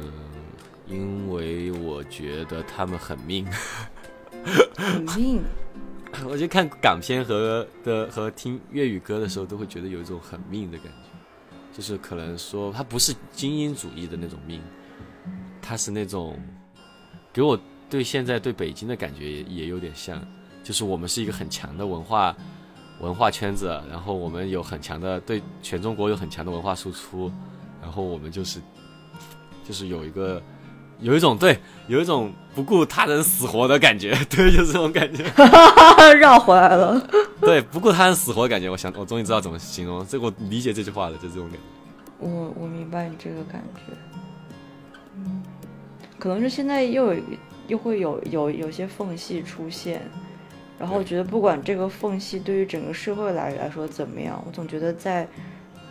因为我觉得他们很命。很命。我就看港片和的和听粤语歌的时候，都会觉得有一种很命的感觉，就是可能说他不是精英主义的那种命，他是那种给我对现在对北京的感觉也也有点像。就是我们是一个很强的文化文化圈子，然后我们有很强的对全中国有很强的文化输出，然后我们就是就是有一个有一种对有一种不顾他人死活的感觉，对，就是这种感觉，绕回来了。对，不顾他人死活的感觉。我想我终于知道怎么形容，这我理解这句话了，就这种感觉。我我明白你这个感觉，嗯，可能是现在又有又会有有有些缝隙出现，然后我觉得不管这个缝隙对于整个社会来来说怎么样，我总觉得在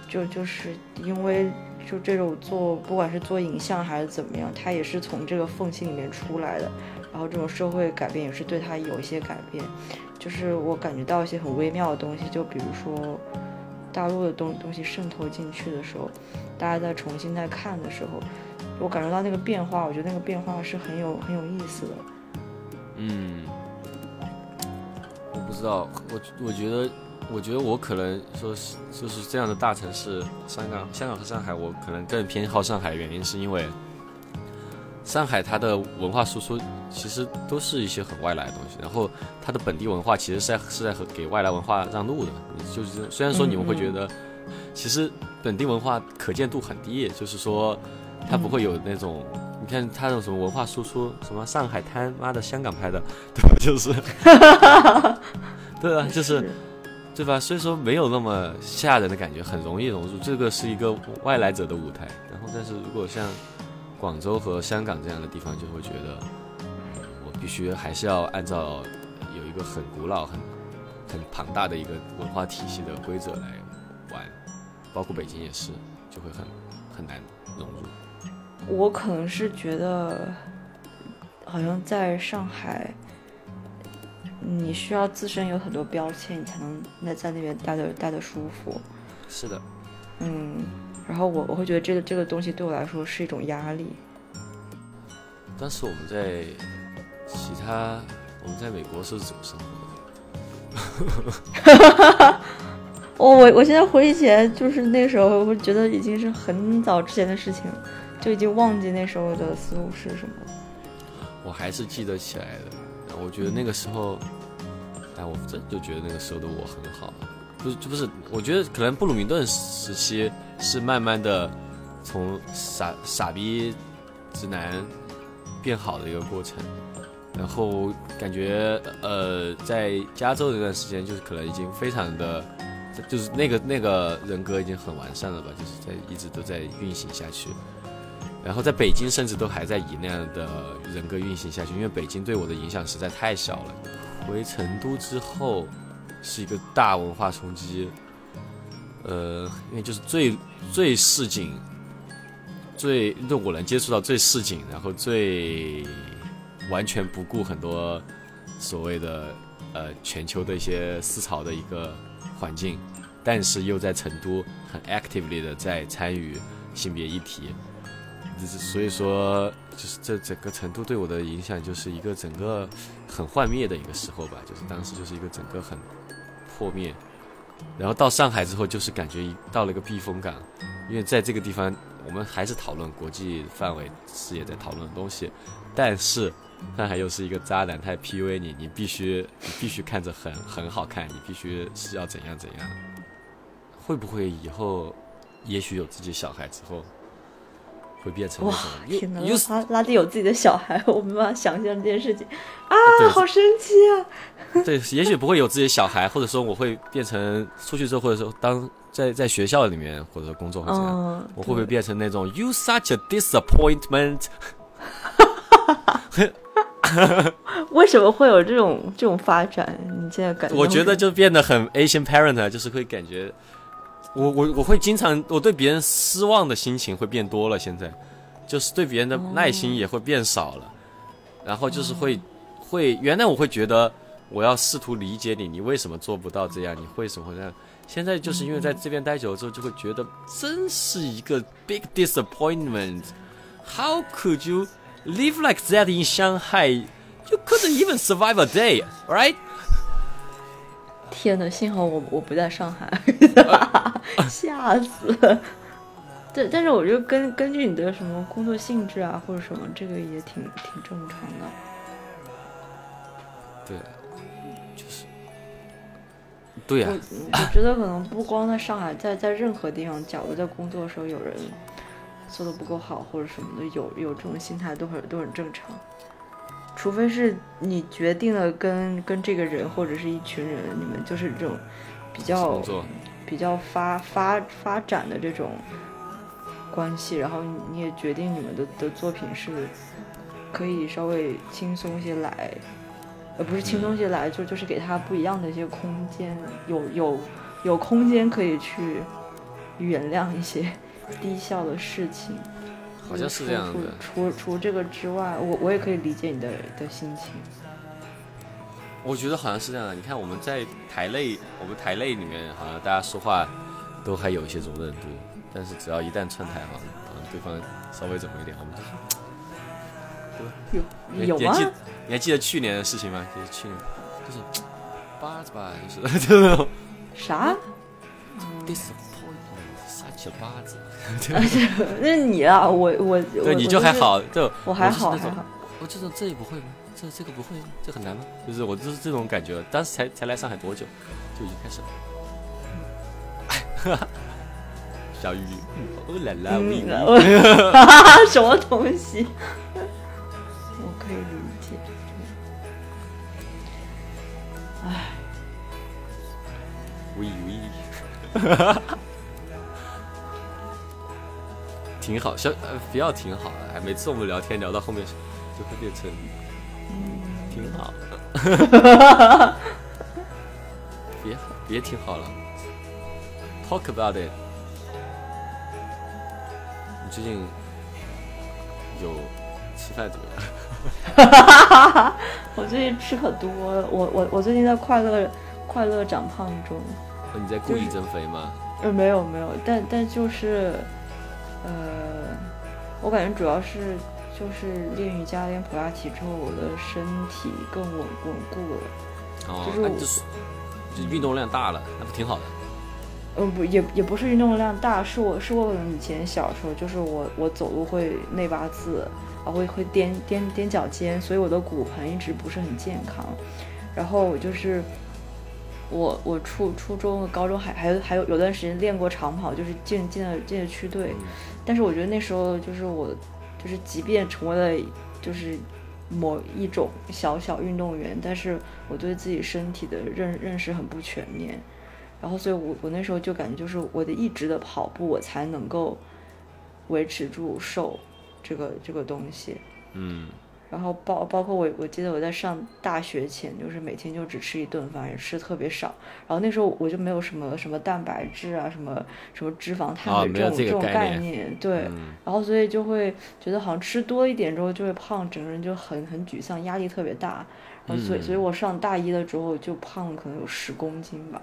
就就是因为就这种做不管是做影像还是怎么样，它也是从这个缝隙里面出来的，然后这种社会改变也是对它有一些改变，就是我感觉到一些很微妙的东西，就比如说。大陆的东东西渗透进去的时候，大家在重新再看的时候，我感受到那个变化，我觉得那个变化是很有很有意思的。嗯，我不知道，我我觉得，我觉得我可能说是就是这样的大城市，香港、香港和上海，我可能更偏好上海，原因是因为上海它的文化输出其实都是一些很外来的东西，然后它的本地文化其实是在是在和给外来文化让路的，就是虽然说你们会觉得，其实本地文化可见度很低，就是说它不会有那种。你看他那种什么文化输出，什么上海滩，妈的香港拍的，对吧？就是，对啊，就是，对吧？所以说没有那么吓人的感觉，很容易融入。这个是一个外来者的舞台。然后，但是如果像广州和香港这样的地方，就会觉得我必须还是要按照有一个很古老、很很庞大的一个文化体系的规则来玩，包括北京也是，就会很很难融入。我可能是觉得，好像在上海，你需要自身有很多标签，你才能那在那边待的待的舒服。是的，嗯，然后我我会觉得这个这个东西对我来说是一种压力。但是我们在其他，我们在美国是怎么生活的？我我我现在回忆起来，就是那时候，我觉得已经是很早之前的事情了。就已经忘记那时候的思路是什么。我还是记得起来的。我觉得那个时候，哎我真就觉得那个时候的我很好，不是就不是，我觉得可能布鲁明顿时期是慢慢的从傻傻逼直男变好的一个过程，然后感觉呃在加州这段时间就是可能已经非常的，就是那个那个人格已经很完善了吧，就是在一直都在运行下去。然后在北京甚至都还在以那样的人格运行下去，因为北京对我的影响实在太小了。回成都之后是一个大文化冲击，呃，因为就是最最市井，最就我能接触到最市井，然后最完全不顾很多所谓的呃全球的一些思潮的一个环境，但是又在成都很 actively 的在参与性别议题。所以说，就是这整个成都对我的影响，就是一个整个很幻灭的一个时候吧。就是当时就是一个整个很破灭，然后到上海之后，就是感觉到了一个避风港，因为在这个地方，我们还是讨论国际范围事业在讨论的东西，但是上海又是一个渣男，他 PUA 你，你必须你必须看着很很好看，你必须是要怎样怎样。会不会以后，也许有自己小孩之后？会变成哇！天哪，拉拉蒂有自己的小孩，我没办法想象这件事情啊，好神奇啊！对，也许不会有自己的小孩，或者说我会变成出去之后，或者说当在在学校里面或者工作或者怎样，我会不会变成那种 You such a disappointment？为什么会有这种这种发展？你现在感觉？我觉得就变得很 Asian parent，就是会感觉。我我我会经常，我对别人失望的心情会变多了。现在，就是对别人的耐心也会变少了。然后就是会，会原来我会觉得我要试图理解你，你为什么做不到这样？你为什么会这样？现在就是因为在这边待久了之后，就会觉得真是一个 big disappointment。How could you live like that in Shanghai? You couldn't even survive a day, right? 天呐，幸好我我不在上海，吓死！对，但是我觉得根根据你的什么工作性质啊，或者什么，这个也挺挺正常的。对，就是，对呀。我觉得可能不光在上海，在在任何地方，假如在工作的时候有人做的不够好或者什么的，有有这种心态都很都很正常。除非是你决定了跟跟这个人或者是一群人，你们就是这种比较比较发发发展的这种关系，然后你也决定你们的的作品是可以稍微轻松些来，呃，不是轻松些来，就就是给他不一样的一些空间，有有有空间可以去原谅一些 低效的事情。好像是这样的。除除这个之外，我我也可以理解你的的心情。我觉得好像是这样的。你看我们在台内，我们台内里面好像大家说话都还有一些容忍度，但是只要一旦串台哈，好像对方稍微怎么一点，我们就有有吗？你还记得去年的事情吗？就是去年，就是 八子吧，就是 就那种啥？disappointment，八字。那是你啊，我我对你就还好，就我还好还好。我这种这也不会吗？这这个不会，这很难吗？就是我就是这种感觉。当时才才来上海多久，就已经开始了。小鱼，哦啦啦，什么东西？我可以理解。唉，喂喂。挺好，小呃比较挺好的。哎，每次我们聊天聊到后面就会变成，嗯，挺好。别别挺好了，Talk about it。你最近有吃饭怎么样？我最近吃可多了。我我我最近在快乐快乐长胖中。你在故意增肥吗？呃，没有没有，但但就是。呃，我感觉主要是就是练瑜伽、练普拉提之后，我的身体更稳稳固了。哦，就是就是运动量大了，那不挺好的？嗯，不，也也不是运动量大，是我是我以前小时候，就是我我走路会内八字，啊，会会踮踮踮脚尖，所以我的骨盆一直不是很健康。然后我就是我我初初中和高中还还有还有有段时间练过长跑，就是进进了进了区队，但是我觉得那时候就是我就是即便成为了就是某一种小小运动员，但是我对自己身体的认认识很不全面，然后所以我我那时候就感觉就是我得一直的跑步，我才能够维持住瘦这个这个东西。嗯然后包包括我，我记得我在上大学前，就是每天就只吃一顿饭，也吃特别少。然后那时候我就没有什么什么蛋白质啊，什么什么脂肪、碳水啊没有这种、种这种概概念对，嗯然后所以就会觉得好像吃多一点之后就会胖，整个人就很很沮丧，压力特别大。然后所以所以我上大一了之后就胖了可能有十公斤吧，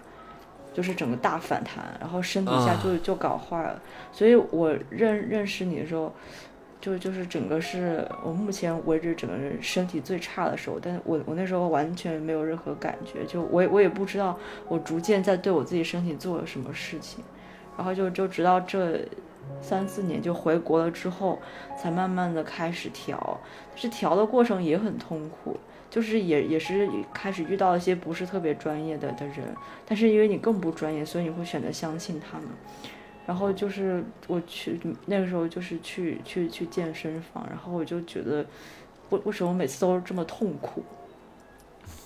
就是整个大反弹，然后身体一下就、就搞坏了。所以我认认识你的时候，就就是整个是我目前为止整个人身体最差的时候，但是我我那时候完全没有任何感觉，就我我也不知道我逐渐在对我自己身体做了什么事情，然后就就直到这三四年就回国了之后，才慢慢的开始调，但是调的过程也很痛苦。就是也也是开始遇到一些不是特别专业的的人，但是因为你更不专业，所以你会选择相信他们。然后就是我去那个时候就是去去去健身房，然后我就觉得为为什么每次都是这么痛苦，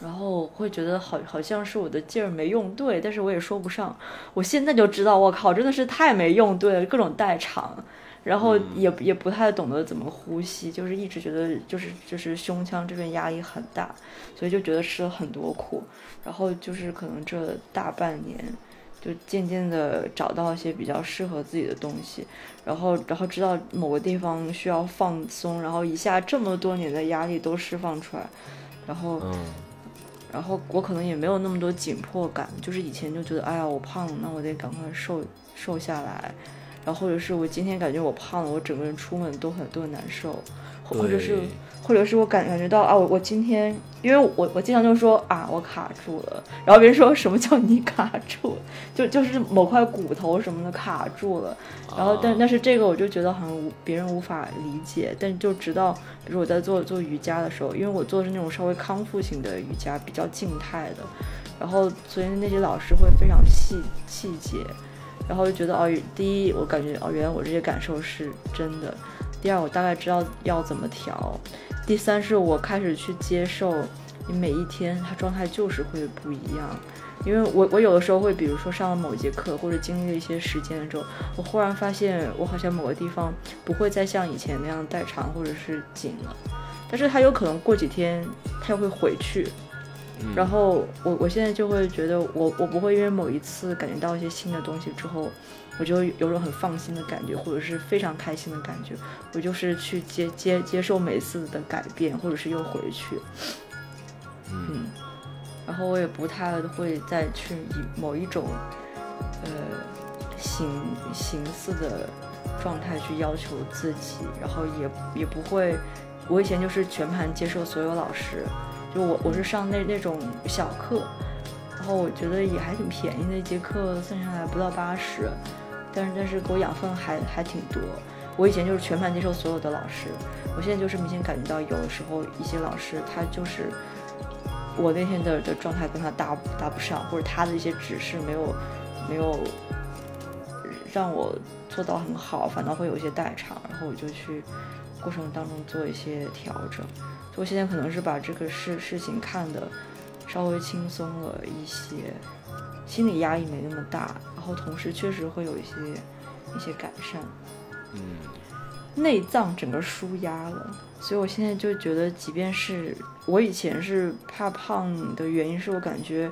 然后会觉得好好像是我的劲儿没用对，但是我也说不上。我现在就知道，我靠，真的是太没用对了，各种代偿。然后也也不太懂得怎么呼吸，就是一直觉得就是就是胸腔这边压力很大，所以就觉得吃了很多苦。然后就是可能这大半年，就渐渐的找到一些比较适合自己的东西，然后然后知道某个地方需要放松，然后一下这么多年的压力都释放出来，然后嗯然后我可能也没有那么多紧迫感，就是以前就觉得，哎呀，我胖了，那我得赶快瘦瘦下来，然后或者是我今天感觉我胖了，我整个人出门都很都很难受，或或者是对或者是我感感觉到啊，我我今天，因为我我经常就说啊，我卡住了，然后别人说什么叫你卡住？了，就就是某块骨头什么的卡住了，然后但啊。但是这个我就觉得好像别人无法理解，但就直到比如我在做做瑜伽的时候，因为我做的是那种稍微康复型的瑜伽，比较静态的，然后所以那些老师会非常细细节，然后就觉得哦，第一我感觉哦，原来我这些感受是真的，第二我大概知道要怎么调，第三是我开始去接受你每一天它状态就是会不一样。因为我我有的时候会，比如说上了某一节课，或者经历了一些时间了之后，我忽然发现我好像某个地方不会再像以前那样代偿或者是紧了，但是它有可能过几天它又会回去，嗯然后我我现在就会觉得我我不会因为某一次感觉到一些新的东西之后，我就有种很放心的感觉，或者是非常开心的感觉，我就是去接接接受每次的改变，或者是又回去，嗯然后我也不太会再去以某一种呃形形似的状态去要求自己，然后也也不会，我以前就是全盘接受所有老师，就我我是上那那种小课，然后我觉得也还挺便宜的一节课，算下来不到八十，但是但是给我养分还还挺多。我以前就是全盘接受所有的老师，我现在就是明显感觉到有的时候一些老师他就是我那天的的状态跟他搭搭不上，或者他的一些指示没有没有让我做到很好，反倒会有一些代偿，然后我就去过程当中做一些调整。所以我现在可能是把这个事事情看得稍微轻松了一些，心理压力没那么大，然后同时确实会有一些一些改善。嗯。内脏整个舒压了，所以我现在就觉得，即便是我以前是怕胖的原因，是我感觉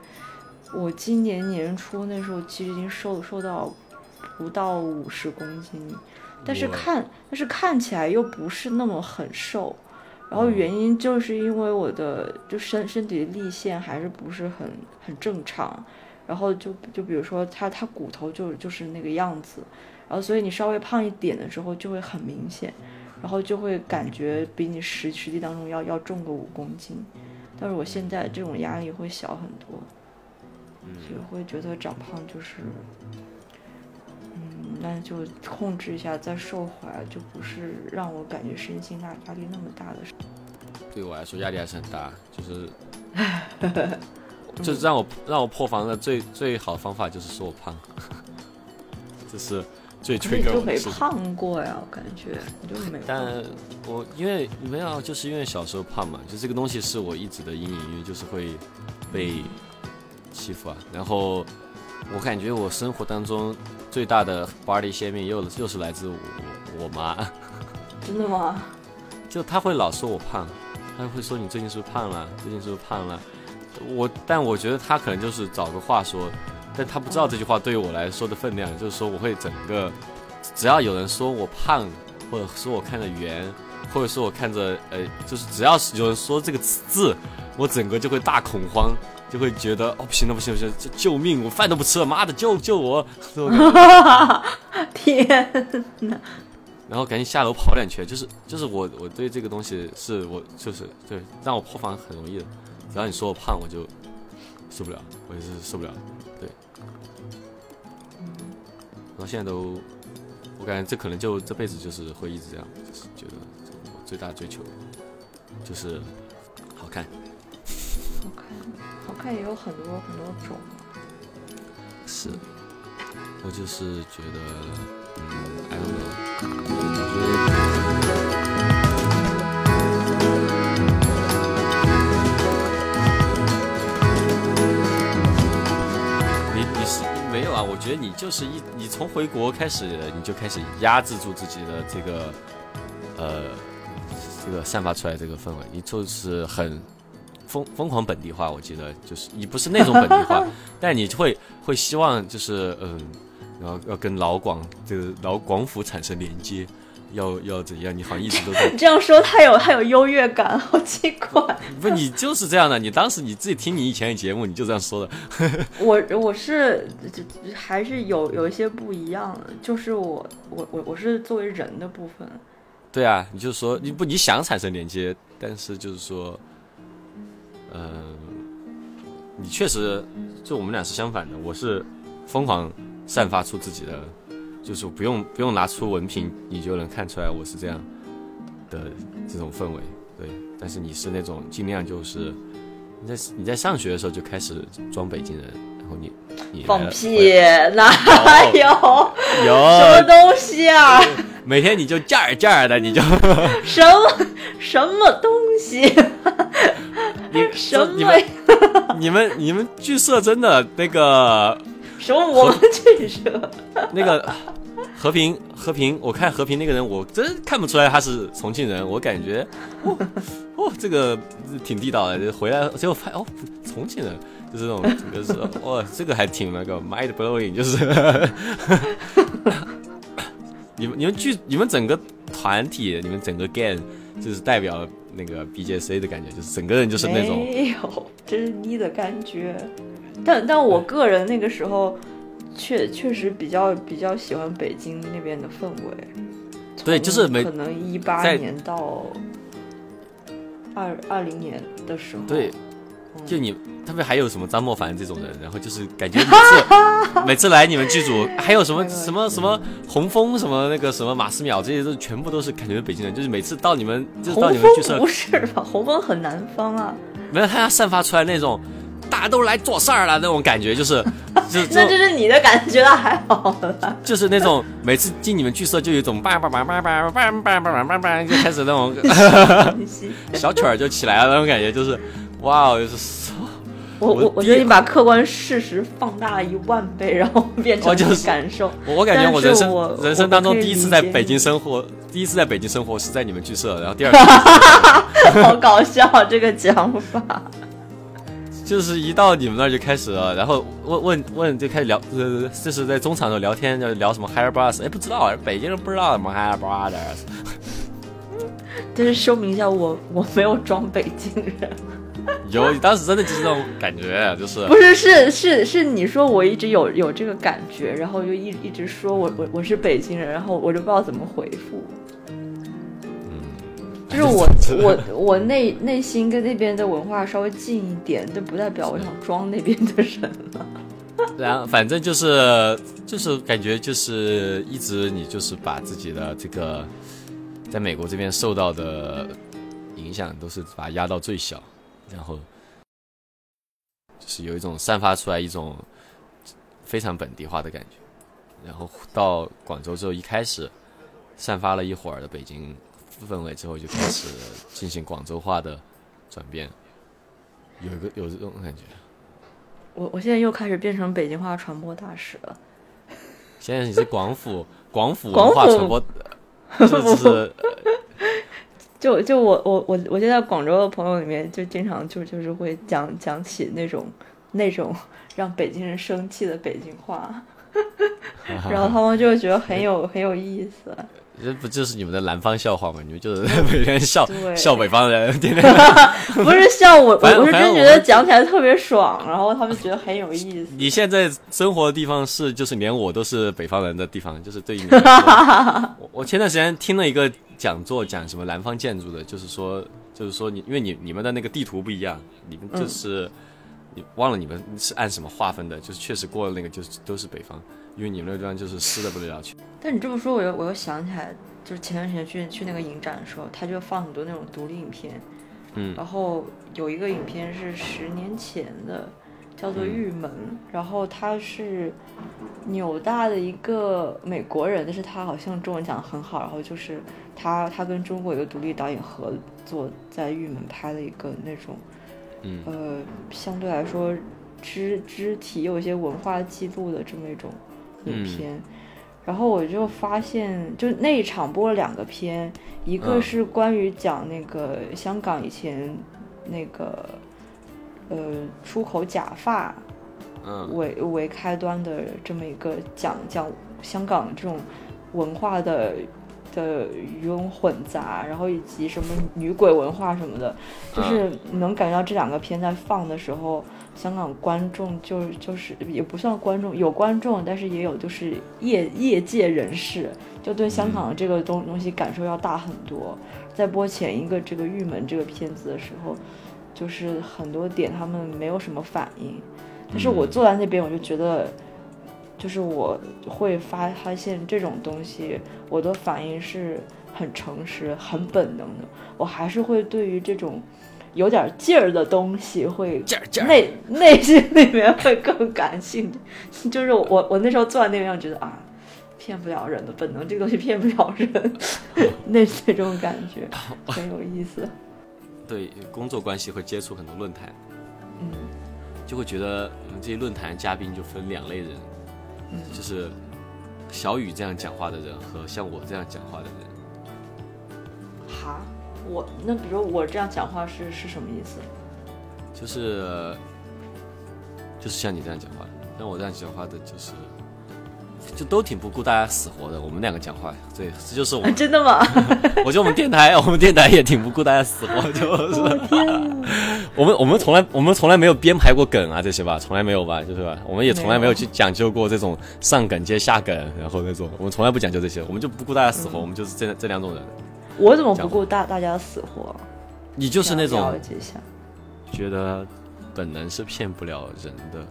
我今年年初那时候其实已经瘦瘦到不到五十公斤，但是看但是看起来又不是那么很瘦，然后原因就是因为我的就身身体的立线还是不是很很正常，然后就就比如说他他骨头就就是那个样子，然后所以你稍微胖一点的时候就会很明显，然后就会感觉比你实实际当中要要重个五公斤，但是我现在这种压力会小很多，所以会觉得长胖就是，嗯，那就控制一下再瘦回来，就不是让我感觉身心压压力那么大的事。对我来说压力还是很大，就是 就是让我让我破防的最最好的方法就是说我胖，这是最可是你就没。胖过呀，我感觉你就没。但我因为没有，就是因为小时候胖嘛，就这个东西是我一直的阴影，因为就是会被欺负啊。然后我感觉我生活当中最大的 body shaming 又又是来自我我妈，真的吗？就她会老说我胖，她会说你最近是不是胖了？最近是不是胖了？我但我觉得他可能就是找个话说，但他不知道这句话对于我来说的分量，就是说我会整个只要有人说我胖，或者说我看着圆，或者说我看着呃，就是只要是有人说这个字，我整个就会大恐慌，就会觉得哦不行了不行了不行了，这救命！我饭都不吃了，妈的救救我！这种感觉 天，然后赶紧下楼跑两圈，就是就是我我对这个东西是我就是对让我破防很容易的，只要你说我胖我就受不了，我也是受不了，对。然后现在都，我感觉这可能就这辈子就是会一直这样，就是觉得我最大的追求就是好看，好看，好看也有很多很多种。是，我就是觉得，嗯，I don't know，觉得你就是一，你从回国开始，你就开始压制住自己的这个，呃，这个散发出来这个氛围，你就是很疯疯狂本地化。我记得就是你不是那种本地化，但你会会希望就是嗯，然后要跟老广这个老广府产生连接，要要怎样？你好像一直都在你 这样说，他有他有优越感，好奇怪。不，你就是这样的。你当时你自己听你以前的节目，你就这样说的。我我是还是有有一些不一样的，就是我我我我是作为人的部分，对啊，你就说你不你想产生连接，但是就是说，呃，你确实就我们俩是相反的。我是疯狂散发出自己的，就是不用不用拿出文凭，你就能看出来我是这样的这种氛围。对，但是你是那种尽量就是你在你在上学的时候就开始装北京人，然后你你放屁，哪有有什么东西啊？每天你就劲儿劲儿的，你就 什么什么东西？你什么你们你们你们剧社真的那个什么我们剧社？那个和平和平，我看和平那个人，我真看不出来他是重庆人，我感觉哦哦这个挺地道的，就回来结果发现哦重庆人，就是那种就是哦这个还挺那个 mind blowing，就是 你们你们剧你们整个团体，你们整个 gang 就是代表那个 BJC 的感觉，就是整个人就是那种。没有，这是你的感觉。但但我个人那个时候确确实比较比较喜欢北京那边的氛围。对就是每可能一八年到二二零年的时候，对，嗯。就你特别还有什么张莫凡这种人，然后就是感觉每次 每次来你们剧组，还有什么什么什么洪峰什么那个什么马思邈这些都全部都是感觉北京人，就是每次到你们就是到你们剧社不，是吧？洪峰很南方啊，没有他要散发出来那种大家都来做事儿了那种感觉，就是 就是那这是你的感觉，那还好了。就是那种每次进你们剧社就有一种叭叭叭叭叭叭叭叭叭叭就开始那种小曲儿就起来了那种感觉，就是哇哦，就是我我我我觉得你把客观事实放大了一万倍，然后变成你哦就是感受。我我感觉我人生我人生当中第一次在北京生活，第一次在北京生活是在你们剧社，然后第二次好搞笑这个讲法。就是一到你们那儿就开始了，然后问问问就开始聊，呃，就是在中场的时候聊天，就聊什么 Higher Brothers，哎，不知道，北京人不知道什么 Higher Brothers，但是说明一下，我我没有装北京人，有，当时真的就是那种感觉，就是不是是是是你说我一直有有这个感觉，然后就一一直说我我我是北京人，然后我就不知道怎么回复。就是我 我我内内心跟那边的文化稍微近一点，但不代表我想装那边的人了。然后反正就是就是感觉就是一直你就是把自己的这个在美国这边受到的影响都是把它压到最小，然后就是有一种散发出来一种非常本地化的感觉。然后到广州之后，一开始散发了一会儿的北京氛围之后，就开始进行广州话的转变，有一个有这种感觉。我我现在又开始变成北京话传播大使了。现在你是广府 广府广文化府传播，就是 就就我我我我现在广州的朋友里面，就经常就就是会讲讲起那种那种让北京人生气的北京话，然后他们就觉得很有很有意思。这不就是你们的南方笑话吗？你们就是每天笑笑北方人，天天 不是笑我，我是真觉得讲起来特别爽，然后他们觉得很有意思。你现在生活的地方是，就是连我都是北方人的地方，就是对于你来说，我我前段时间听了一个讲座，讲什么南方建筑的，就是说，就是说你，因为你你们的那个地图不一样，你们就是、你忘了你们是按什么划分的，就是确实过了那个就是都是北方，因为你们那个地方就是湿的不得了去。但你这么说，我又我又想起来，就是前段时间去去那个影展的时候，他就放很多那种独立影片，嗯。然后有一个影片是十年前的，叫做《玉门》，然后他是纽大的一个美国人，但是他好像中文讲的很好，然后就是他他跟中国一个独立导演合作，在玉门拍了一个那种，嗯。呃，相对来说肢肢体有一些文化记录的这么一种影嗯。片。然后我就发现，就那一场播了两个片，一个嗯。是关于讲那个香港以前那个呃出口假发嗯。为为开端的这么一个讲讲香港这种文化的的鱼龙混杂，然后以及什么女鬼文化什么的，就是能感觉到这两个片在放的时候，香港观众就就是也不算观众，有观众，但是也有就是业业界人士，就对香港这个东东西感受要大很多。在播前一个这个《玉门》这个片子的时候，就是很多点他们没有什么反应，但是我坐在那边我就觉得，就是我会发发现这种东西，我的反应是很诚实、很本能的，我还是会对于这种有点劲儿的东西会劲儿劲儿内 内心里面会更感兴趣。就是我我那时候坐在那边，觉得啊，骗不了人的本能，这个东西骗不了人，那那种感觉 很有意思。对工作关系会接触很多论坛，嗯就会觉得嗯这些论坛嘉宾就分两类人，嗯就是小雨这样讲话的人和像我这样讲话的人。哈，我那比如我这样讲话是是什么意思？就是就是像你这样讲话，像我这样讲话的，就是就都挺不顾大家死活的。我们两个讲话，对，这就是我。真的吗？我觉得我们电台，我们电台也挺不顾大家死活，就是 我们我们从来我们从来没有编排过梗啊这些吧，从来没有吧，就是吧，我们也从来没有去讲究过这种上梗接下梗，然后那种我们从来不讲究这些，我们就不顾大家死活，我们就是这这两种人。我怎么不顾大大家的死活？你就是那了种解一下。觉得本能是骗不了人的。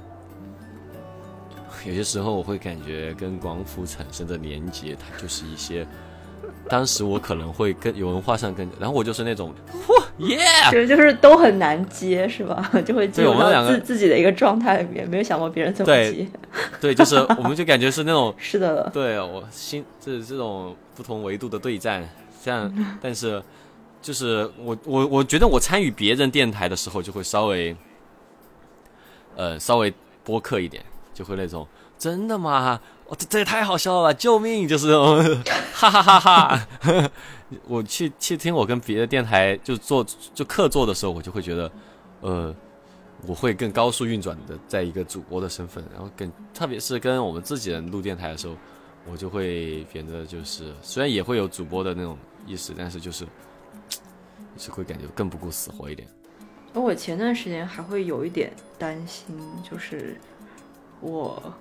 有些时候我会感觉跟广府产生的连接，它就是一些，当时我可能会跟有文化上跟，然后我就是那种，嚯耶，就是就是都很难接，是吧？就会进入到对我们自自己的一个状态里面，没有想过别人怎么对接。对，就是我们就感觉是那种，是的，对我心这这种不同维度的对战，这样，但是就是我我我觉得我参与别人电台的时候，就会稍微，呃，稍微播客一点，就会那种真的吗？哦，这这也太好笑了吧！救命！就是哈哈哈哈。我去去听我跟别的电台就做就客座的时候，我就会觉得，呃，我会更高速运转的，在一个主播的身份，然后跟特别是跟我们自己人录电台的时候，我就会变得就是虽然也会有主播的那种意识，但是就是 就是会感觉更不顾死活一点。而我前段时间还会有一点担心，就是我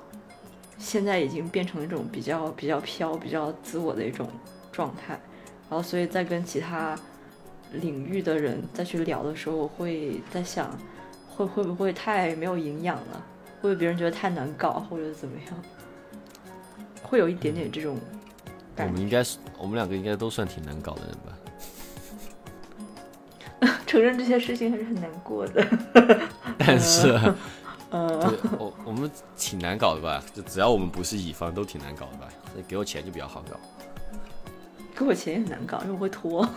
现在已经变成一种比较比较飘、比较自我的一种状态，然后所以在跟其他领域的人再去聊的时候，我会在想，会会不会太没有营养了？会不会别人觉得太难搞，或者怎么样？会有一点点这种我感觉。们应该是我们两个应该都算挺难搞的人吧？承认这些事情还是很难过的。但 是，呃，我我们挺难搞的吧？就只要我们不是乙方，都挺难搞的吧？所以给我钱就比较好搞。给我钱也很难搞，因为我会拖。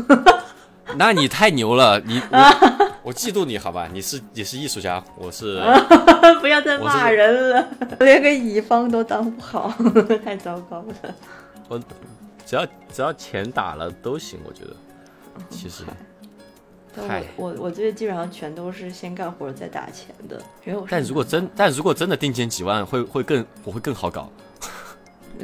那你太牛了，你我我嫉妒你好吧？你是你是艺术家，我是 不要再骂人了，连个乙方都当不好，太糟糕了。我只要只要钱打了都行，我觉得其实。但我我我这边基本上全都是先干活再打钱的，因为我但如果真但如果真的定金几万，会会更我会更好搞。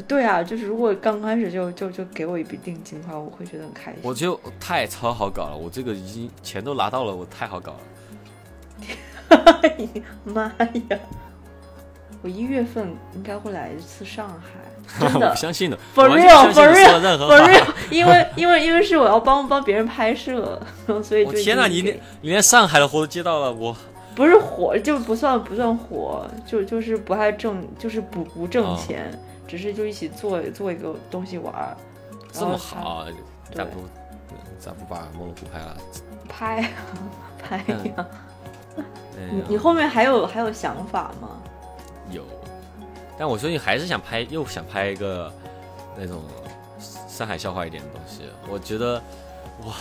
对啊，就是如果刚开始就就就给我一笔定金的话，我会觉得很开心。我就太超好搞了，我这个已经钱都拿到了，我太好搞了。妈呀！我一月份应该会来一次上海，真我的我相信的 For 我完全不 real, 相信 for real，for real，因为因为因为是我要帮帮别人拍摄，所以就我天哪，你连你连上海的活都接到了，我不是火就不算不算火，就就是不太挣，就是不不挣哦钱，只是就一起做做一个东西玩儿。这么好，啊咋对不咋不把梦龙湖拍了？拍 拍呀！你你后面还有还有想法吗？有，但我最近还是想拍，又想拍一个那种上海笑话一点的东西。我觉得哇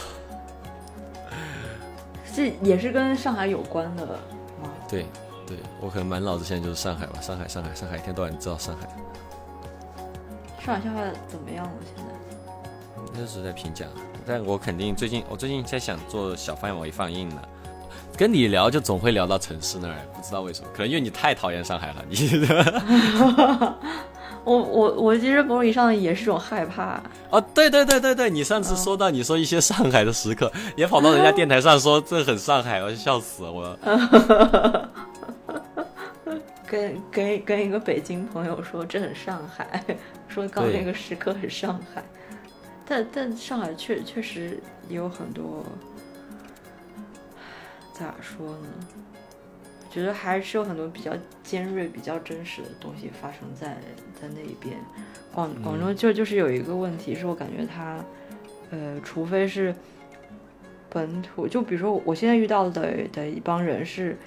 这也是跟上海有关的吗？对，对我可能满脑子现在就是上海吧，上海，上海，上海，一天到晚知道上海，上海笑话怎么样了？现在就是在评价。但我肯定最近，我最近在想做小范围放映呢。跟你聊就总会聊到城市那儿，不知道为什么，可能因为你太讨厌上海了。你 我我我其实某种意义上也是种害怕，哦，对对对对对，你上次说到你说一些上海的时刻，也跑到人家电台上说这很上海，我就笑死了我。跟跟跟一个北京朋友说这很上海，说刚那个时刻很上海，但但上海确确实也有很多，咋说呢？觉得还是有很多比较尖锐、比较真实的东西发生在在那一边。广广州就就是有一个问题，是我感觉它，呃，除非是本土，就比如说我现在遇到的的一帮人是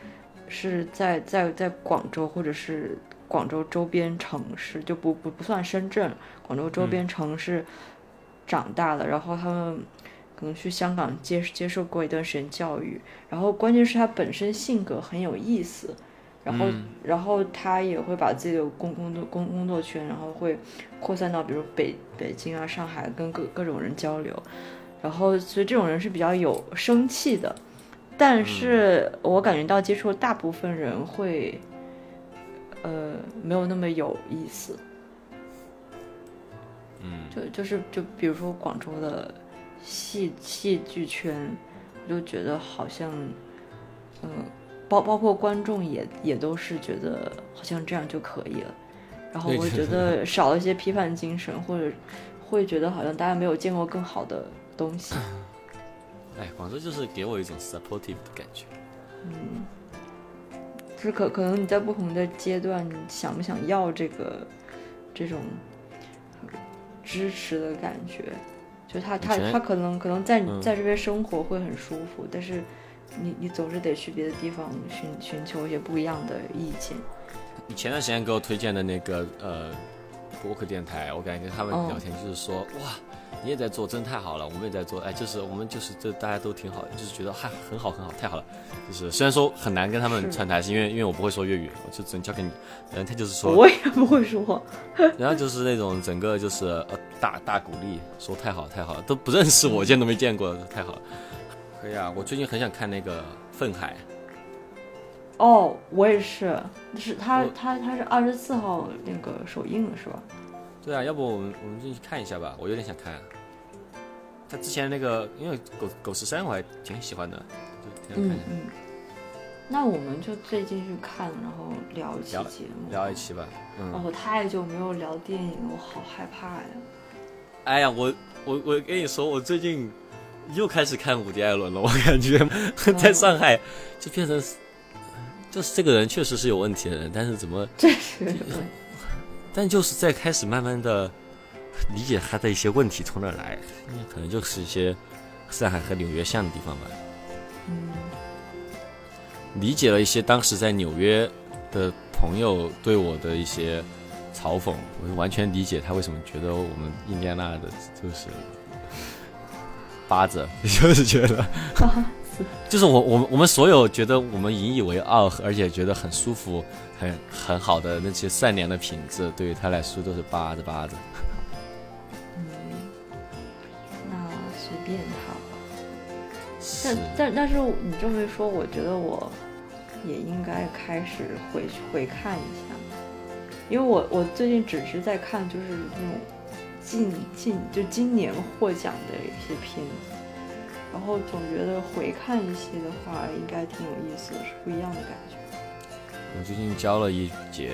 是在在在广州或者是广州周边城市，就不不不算深圳，广州周边城市长大的，然后他们可能去香港接接受过一段时间教育，然后关键是他本身性格很有意思。然后，嗯然后他也会把自己的工工作工工作圈，然后会扩散到比如北北京啊、上海，跟各各种人交流。然后，所以这种人是比较有生气的，但是我感觉到接触大部分人会，呃，没有那么有意思。嗯，就就是就比如说广州的戏戏剧圈，我就觉得好像，嗯、包包括观众也也都是觉得好像这样就可以了，然后我觉得少了一些批判精神，或者会觉得好像大家没有见过更好的东西。哎，广州就是给我一种 supportive 的感觉。嗯就是可可能你在不同的阶段，你想不想要这个这种支持的感觉？就他他他可能可能在你嗯在这边生活会很舒服，但是你你总是得去别的地方寻寻求一些不一样的意见。你前段时间给我推荐的那个呃播客电台，我感觉他们哦聊天就是说，哇，你也在做，真的太好了，我们也在做，哎，就是我们就是这大家都挺好的，就是觉得嗨很好很好，太好了。就是虽然说很难跟他们串台，是因为因为我不会说粤语，我就只能交给你。然后他就是说，我也不会说，然后就是那种整个就是呃大大鼓励，说太好太好了，都不认识我，见都没见过，太好了。可以啊，我最近很想看那个《愤海》，哦，我也是，是他他他是二十四号那个首映的是吧？对啊，要不我们我们进去看一下吧，我有点想看。他之前那个，因为狗狗十三我还挺喜欢的，就挺想看的。嗯嗯。那我们就最近去看，然后聊一期节目。聊一期吧。嗯，哦，我太久没有聊电影了，我好害怕呀！哎呀，我我我跟你说，我最近又开始看伍迪·艾伦了，我感觉 在上海就变成，就是这个人确实是有问题的人，但是怎么，这是但就是在开始慢慢的理解他的一些问题从哪儿来，可能就是一些上海和纽约像的地方吧。嗯，理解了一些当时在纽约的朋友对我的一些嘲讽，我就完全理解他为什么觉得我们印第安纳的就是八子，就是觉得，就是我我们我们所有觉得我们引以为傲，而且觉得很舒服、很很好的那些善良的品质，对于他来说都是八子八子。嗯，那随便他吧。但但但是你这么一说，我觉得我也应该开始回去回看一下，因为我我最近只是在看就是那种近近就今年获奖的一些片子，然后总觉得回看一些的话，应该挺有意思的，是不一样的感觉。我最近教了一节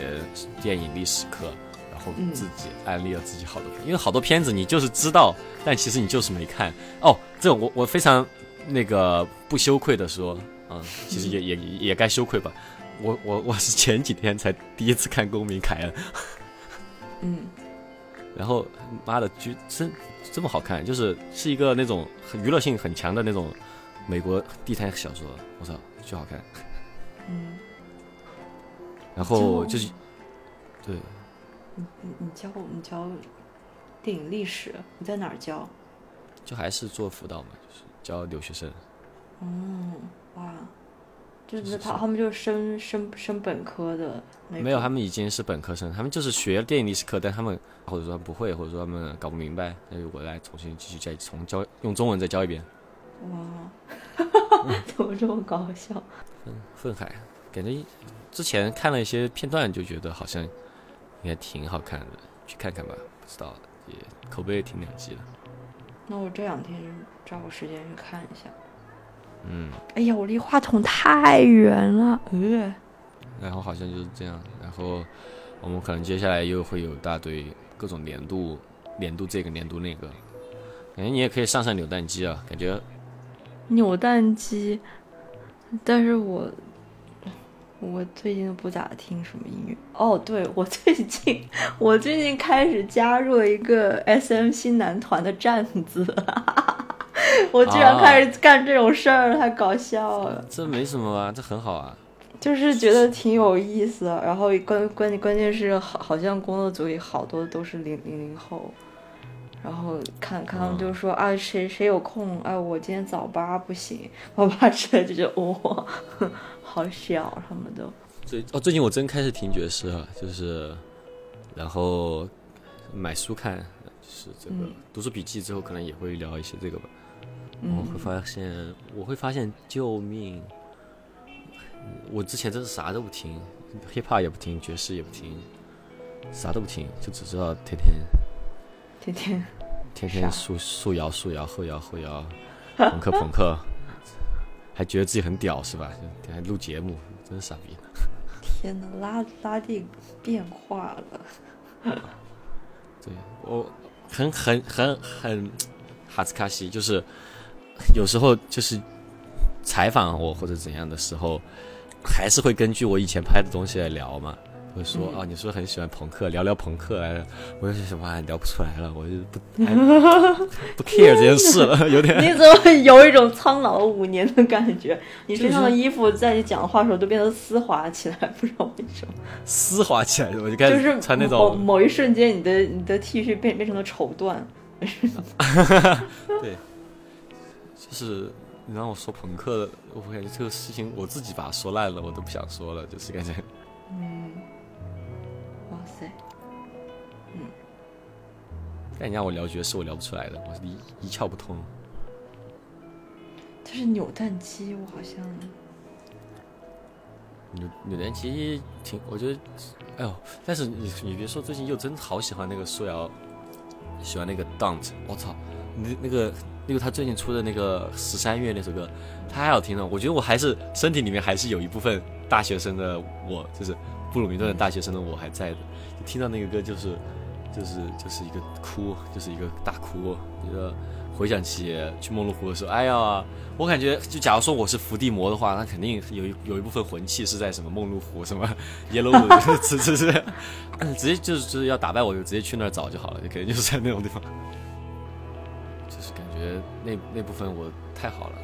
电影历史课，然后嗯自己安利了自己好多片，因为好多片子你就是知道，但其实你就是没看。哦，这我我非常那个不羞愧的说，嗯，其实也 也也该羞愧吧。我我我是前几天才第一次看《公民凯恩》，嗯然后妈的，居真这么好看，就是是一个那种很娱乐性很强的那种美国地摊小说，我操，巨好看。嗯，然后就就是对。你你你教你教电影历史，你在哪儿教？就还是做辅导嘛，就是教留学生。嗯，哇，就就是是他他们就是升升升本科的没有，他们已经是本科生，他们就是学电影历史课，但他们或者说不会，或者说他们搞不明白，那就我来重新继续再重教，用中文再教一遍。哇，怎么这么搞笑？愤慨，感觉之前看了一些片段，就觉得好像应该挺好看的，去看看吧。不知道，也口碑也挺两极的。那我这两天找个时间去看一下。嗯，哎呀，我离话筒太远了，呃，然后好像就是这样，然后我们可能接下来又会有一大堆各种年度，年度这个年度那个，感觉你也可以上上扭蛋机啊，感觉扭蛋机，但是我我最近不咋听什么音乐。哦，对，我最近 我最近开始加入了一个 S M 新男团的站子，我居然开始干这种事儿，太搞笑了。这没什么啊，这很好啊。就是觉得挺有意思的，然后关关关键是好，好像工作组里好多都是零零零后，然后看看他们就说、啊谁谁有空，哎我今天早八不行，我爸之类就觉得哇，好小他们都，最哦，最近我真开始听爵士了，就是，然后买书看，就是这个、嗯读书笔记之后，可能也会聊一些这个吧。我嗯会发现，我会发现，救命！我之前真是啥都不听，hiphop 也不听，爵士也不听，啥都不听，就只知道天天天天天天啥束束摇树摇后摇后摇，朋克朋克，还觉得自己很屌是吧？就还录节目，真是傻逼。天呐，拉拉力变化了，对我很很很很哈斯卡西，就是有时候就是采访我或者怎样的时候，还是会根据我以前拍的东西来聊嘛。会说啊，你是不是很喜欢朋克，聊聊朋克来着，我就想哇，聊不出来了，我就不 不 care 这件事了，有点。你怎么有一种苍老了五年的感觉？你身上的衣服在你讲话的时候都变得丝滑起来，不知道为什么。丝滑起来，我就开始就是穿那某种某一瞬间，你的你的 T 恤变变成了绸缎，对，就是你让我说朋克，我感觉这个事情我自己把它说烂了，我都不想说了，就是感觉。嗯，但你让我聊爵士，我聊不出来的，我是一一窍不通。这是扭蛋机，我好像。扭扭蛋机挺，我觉得，哎呦，但是你你别说，最近又真好喜欢那个苏瑶，喜欢那个 Don't，我操，那那个那个他最近出的那个十三月那首歌太好听了，我觉得我还是身体里面还是有一部分大学生的我，就是布鲁明顿的大学生的我还在的，就听到那个歌就是就是就是一个哭，就是一个大哭，一个回想起去梦露湖的时候，哎呀，我感觉就假如说我是伏地魔的话，那肯定有一有一部分魂器是在什么梦露湖什么 yellow，直直直直接就是就是要打败我，就直接去那儿找就好了，就肯定就是在那种地方，就是感觉那那部分我太好了，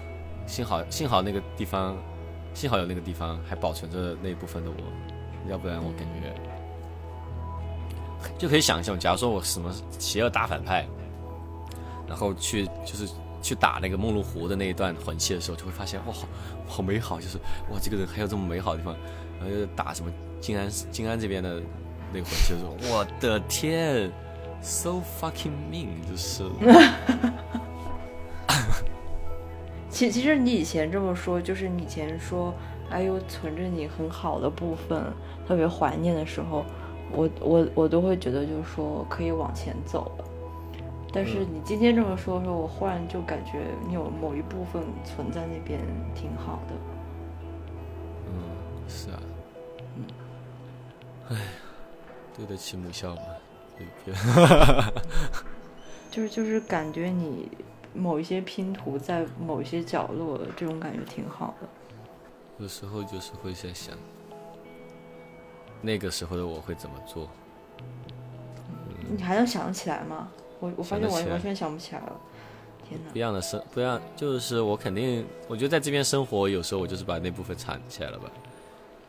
幸好幸好那个地方幸好有那个地方还保存着那一部分的我，要不然我感觉就可以想象，假如说我什么邪恶大反派，然后去就是去打那个梦露湖的那一段魂器的时候，就会发现哇，好美好，就是哇，这个人还有这么美好的地方，然后又打什么静安静安这边的那个魂器的时候，我的天，so fucking mean，就是。其其实你以前这么说，就是你以前说，哎呦，存着你很好的部分，特别怀念的时候，我我我都会觉得就是说可以往前走了。但是你今天这么说的时候，我忽然就感觉你有某一部分存在那边挺好的。嗯，是啊。嗯。哎呀，对得起母校吗？这片。就是就是感觉你。某一些拼图在某一些角落，这种感觉挺好的。有时候就是会在想，那个时候的我会怎么做？你还能想得起来吗？我我发现我完全想不起来了。天哪！不一样的生，不一样，就是我肯定，我觉得在这边生活，有时候我就是把那部分藏起来了吧。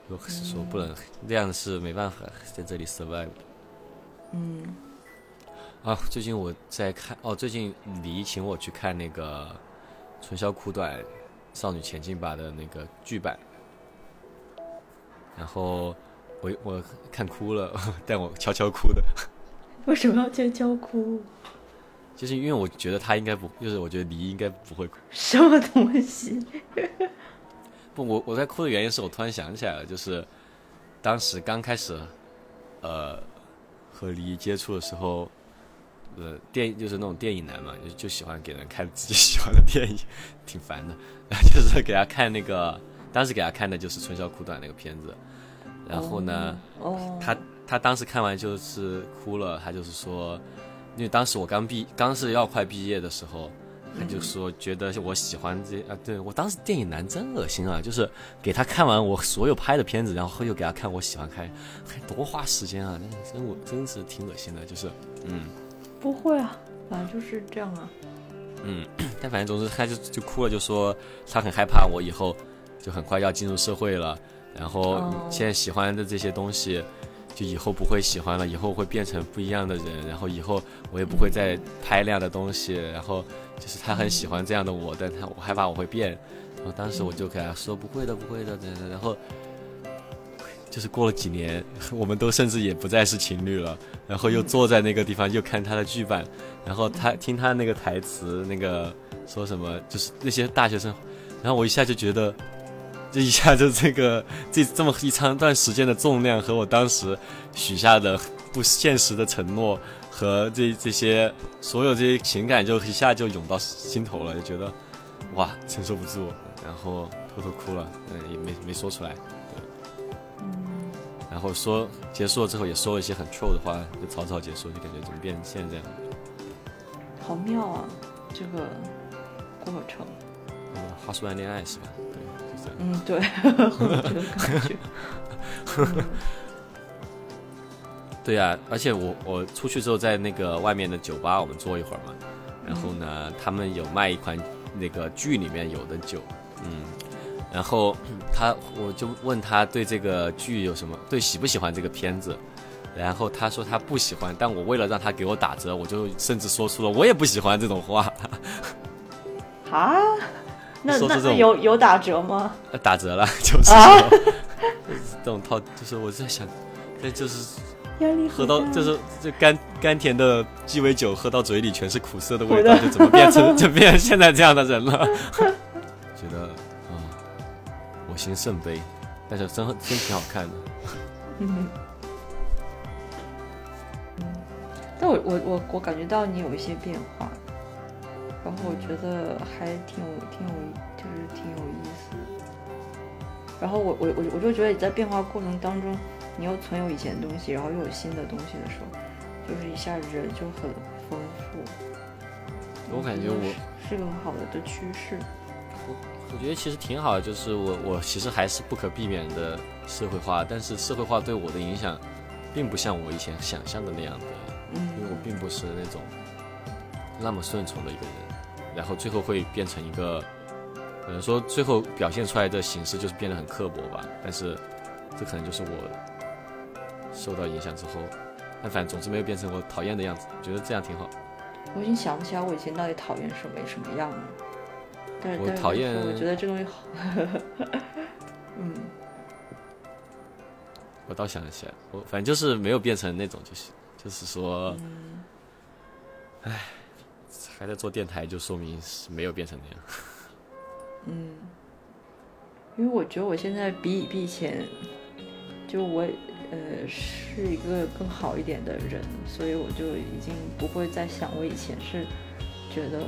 我是说不能那样是没办法在这里 survive。嗯。啊，最近我在看哦，最近李请我去看那个《春宵苦短，少女前进吧》的那个剧版，然后我我看哭了，但我悄悄哭的。为什么要悄悄哭？就是因为我觉得他应该不，就是我觉得离应该不会哭。什么东西？不，我我在哭的原因是我突然想起来了，就是当时刚开始呃和离接触的时候。呃，电影就是那种电影男嘛，就就喜欢给人看自己喜欢的电影，挺烦的。然后就是给他看那个，当时给他看的就是《春宵苦短》那个片子。然后呢，他他当时看完就是哭了，他就是说，因为当时我刚毕，刚是要快毕业的时候，他就说觉得我喜欢这啊，对我当时电影男真恶心啊，就是给他看完我所有拍的片子，然后又给他看我喜欢看，还多花时间啊，真我真是挺恶心的，就是嗯。不会啊，反正就是这样啊。嗯，但反正总之他就就哭了，就说他很害怕我以后就很快要进入社会了，然后现在喜欢的这些东西，就以后不会喜欢了，以后会变成不一样的人，然后以后我也不会再拍那样的东西，然后就是他很喜欢这样的我，但他我害怕我会变，然后当时我就给他说不会的，不会的，然后。就是过了几年，我们都甚至也不再是情侣了。然后又坐在那个地方，又看他的剧版，然后他听他那个台词，那个说什么，就是那些大学生。然后我一下就觉得，这一下就这个这这么一长段时间的重量，和我当时许下的不现实的承诺，和这这些所有这些情感，就一下就涌到心头了，就觉得哇，承受不住，然后偷偷哭了，嗯，也没没说出来。然后说结束了之后，也说了一些很 true 的话，就草草结束，就感觉怎么变成现在这样？好妙啊，这个过程。嗯，花束般恋爱是吧？对，嗯，对，这个感觉。对呀，而且我我出去之后，在那个外面的酒吧，我们坐一会儿嘛。然后呢，他们有卖一款那个剧里面有的酒，嗯。然后他，我就问他对这个剧有什么，对喜不喜欢这个片子，然后他说他不喜欢，但我为了让他给我打折，我就甚至说出了我也不喜欢这种话。啊？那那有有打折吗？打折了，就是 这种套，就是我在想，那就是喝到就是这甘甘甜的鸡尾酒喝到嘴里全是苦涩的味道，就怎么变成 就变成现在这样的人了？觉得啊，我。心甚悲，但是真真挺好看的。嗯，但我我我我感觉到你有一些变化，然后我觉得还挺有挺有就是挺有意思。然后我我我我就觉得你在变化过程当中，你又存有以前的东西，然后又有新的东西的时候，就是一下人就很丰富。我感觉我是个很好的的趋势。我觉得其实挺好的，就是我我其实还是不可避免的社会化，但是社会化对我的影响，并不像我以前想象的那样的，因为我并不是那种那么顺从的一个人，然后最后会变成一个可能说最后表现出来的形式就是变得很刻薄吧。但是这可能就是我受到影响之后，但反正总之没有变成我讨厌的样子，我觉得这样挺好。我已经想不起来我以前到底讨厌什么什么样了。但是我讨厌我觉得这东西好，嗯，我倒想得起来，我反正就是没有变成那种，就是就是说，唉，还在做电台，就说明是没有变成那样。嗯因为我觉得我现在比比以前，就我呃是一个更好一点的人，所以我就已经不会再想我以前是觉得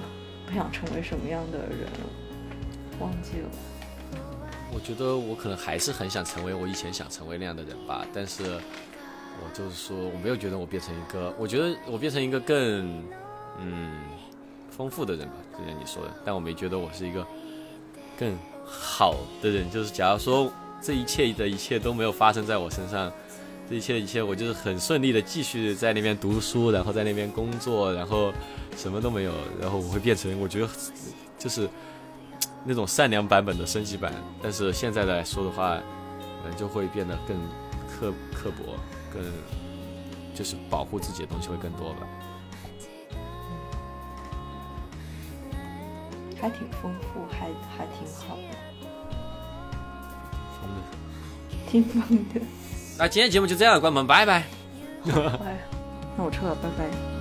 不想成为什么样的人了，忘记了。我觉得我可能还是很想成为我以前想成为那样的人吧，但是我就是说，我没有觉得我变成一个，我觉得我变成一个更嗯丰富的人吧，就像你说的，但我没觉得我是一个更好的人。就是假如说这一切的一切都没有发生在我身上，这一切的一切，我就是很顺利的继续在那边读书，然后在那边工作，然后什么都没有，然后我会变成我觉得就是。那种善良版本的升级版，但是现在来说的话，可能就会变得更刻刻薄，更就是保护自己的东西会更多吧。还挺丰富，还还挺好的。挺疯的。那今天节目就这样，关门，拜拜。哎，那我撤了，拜拜。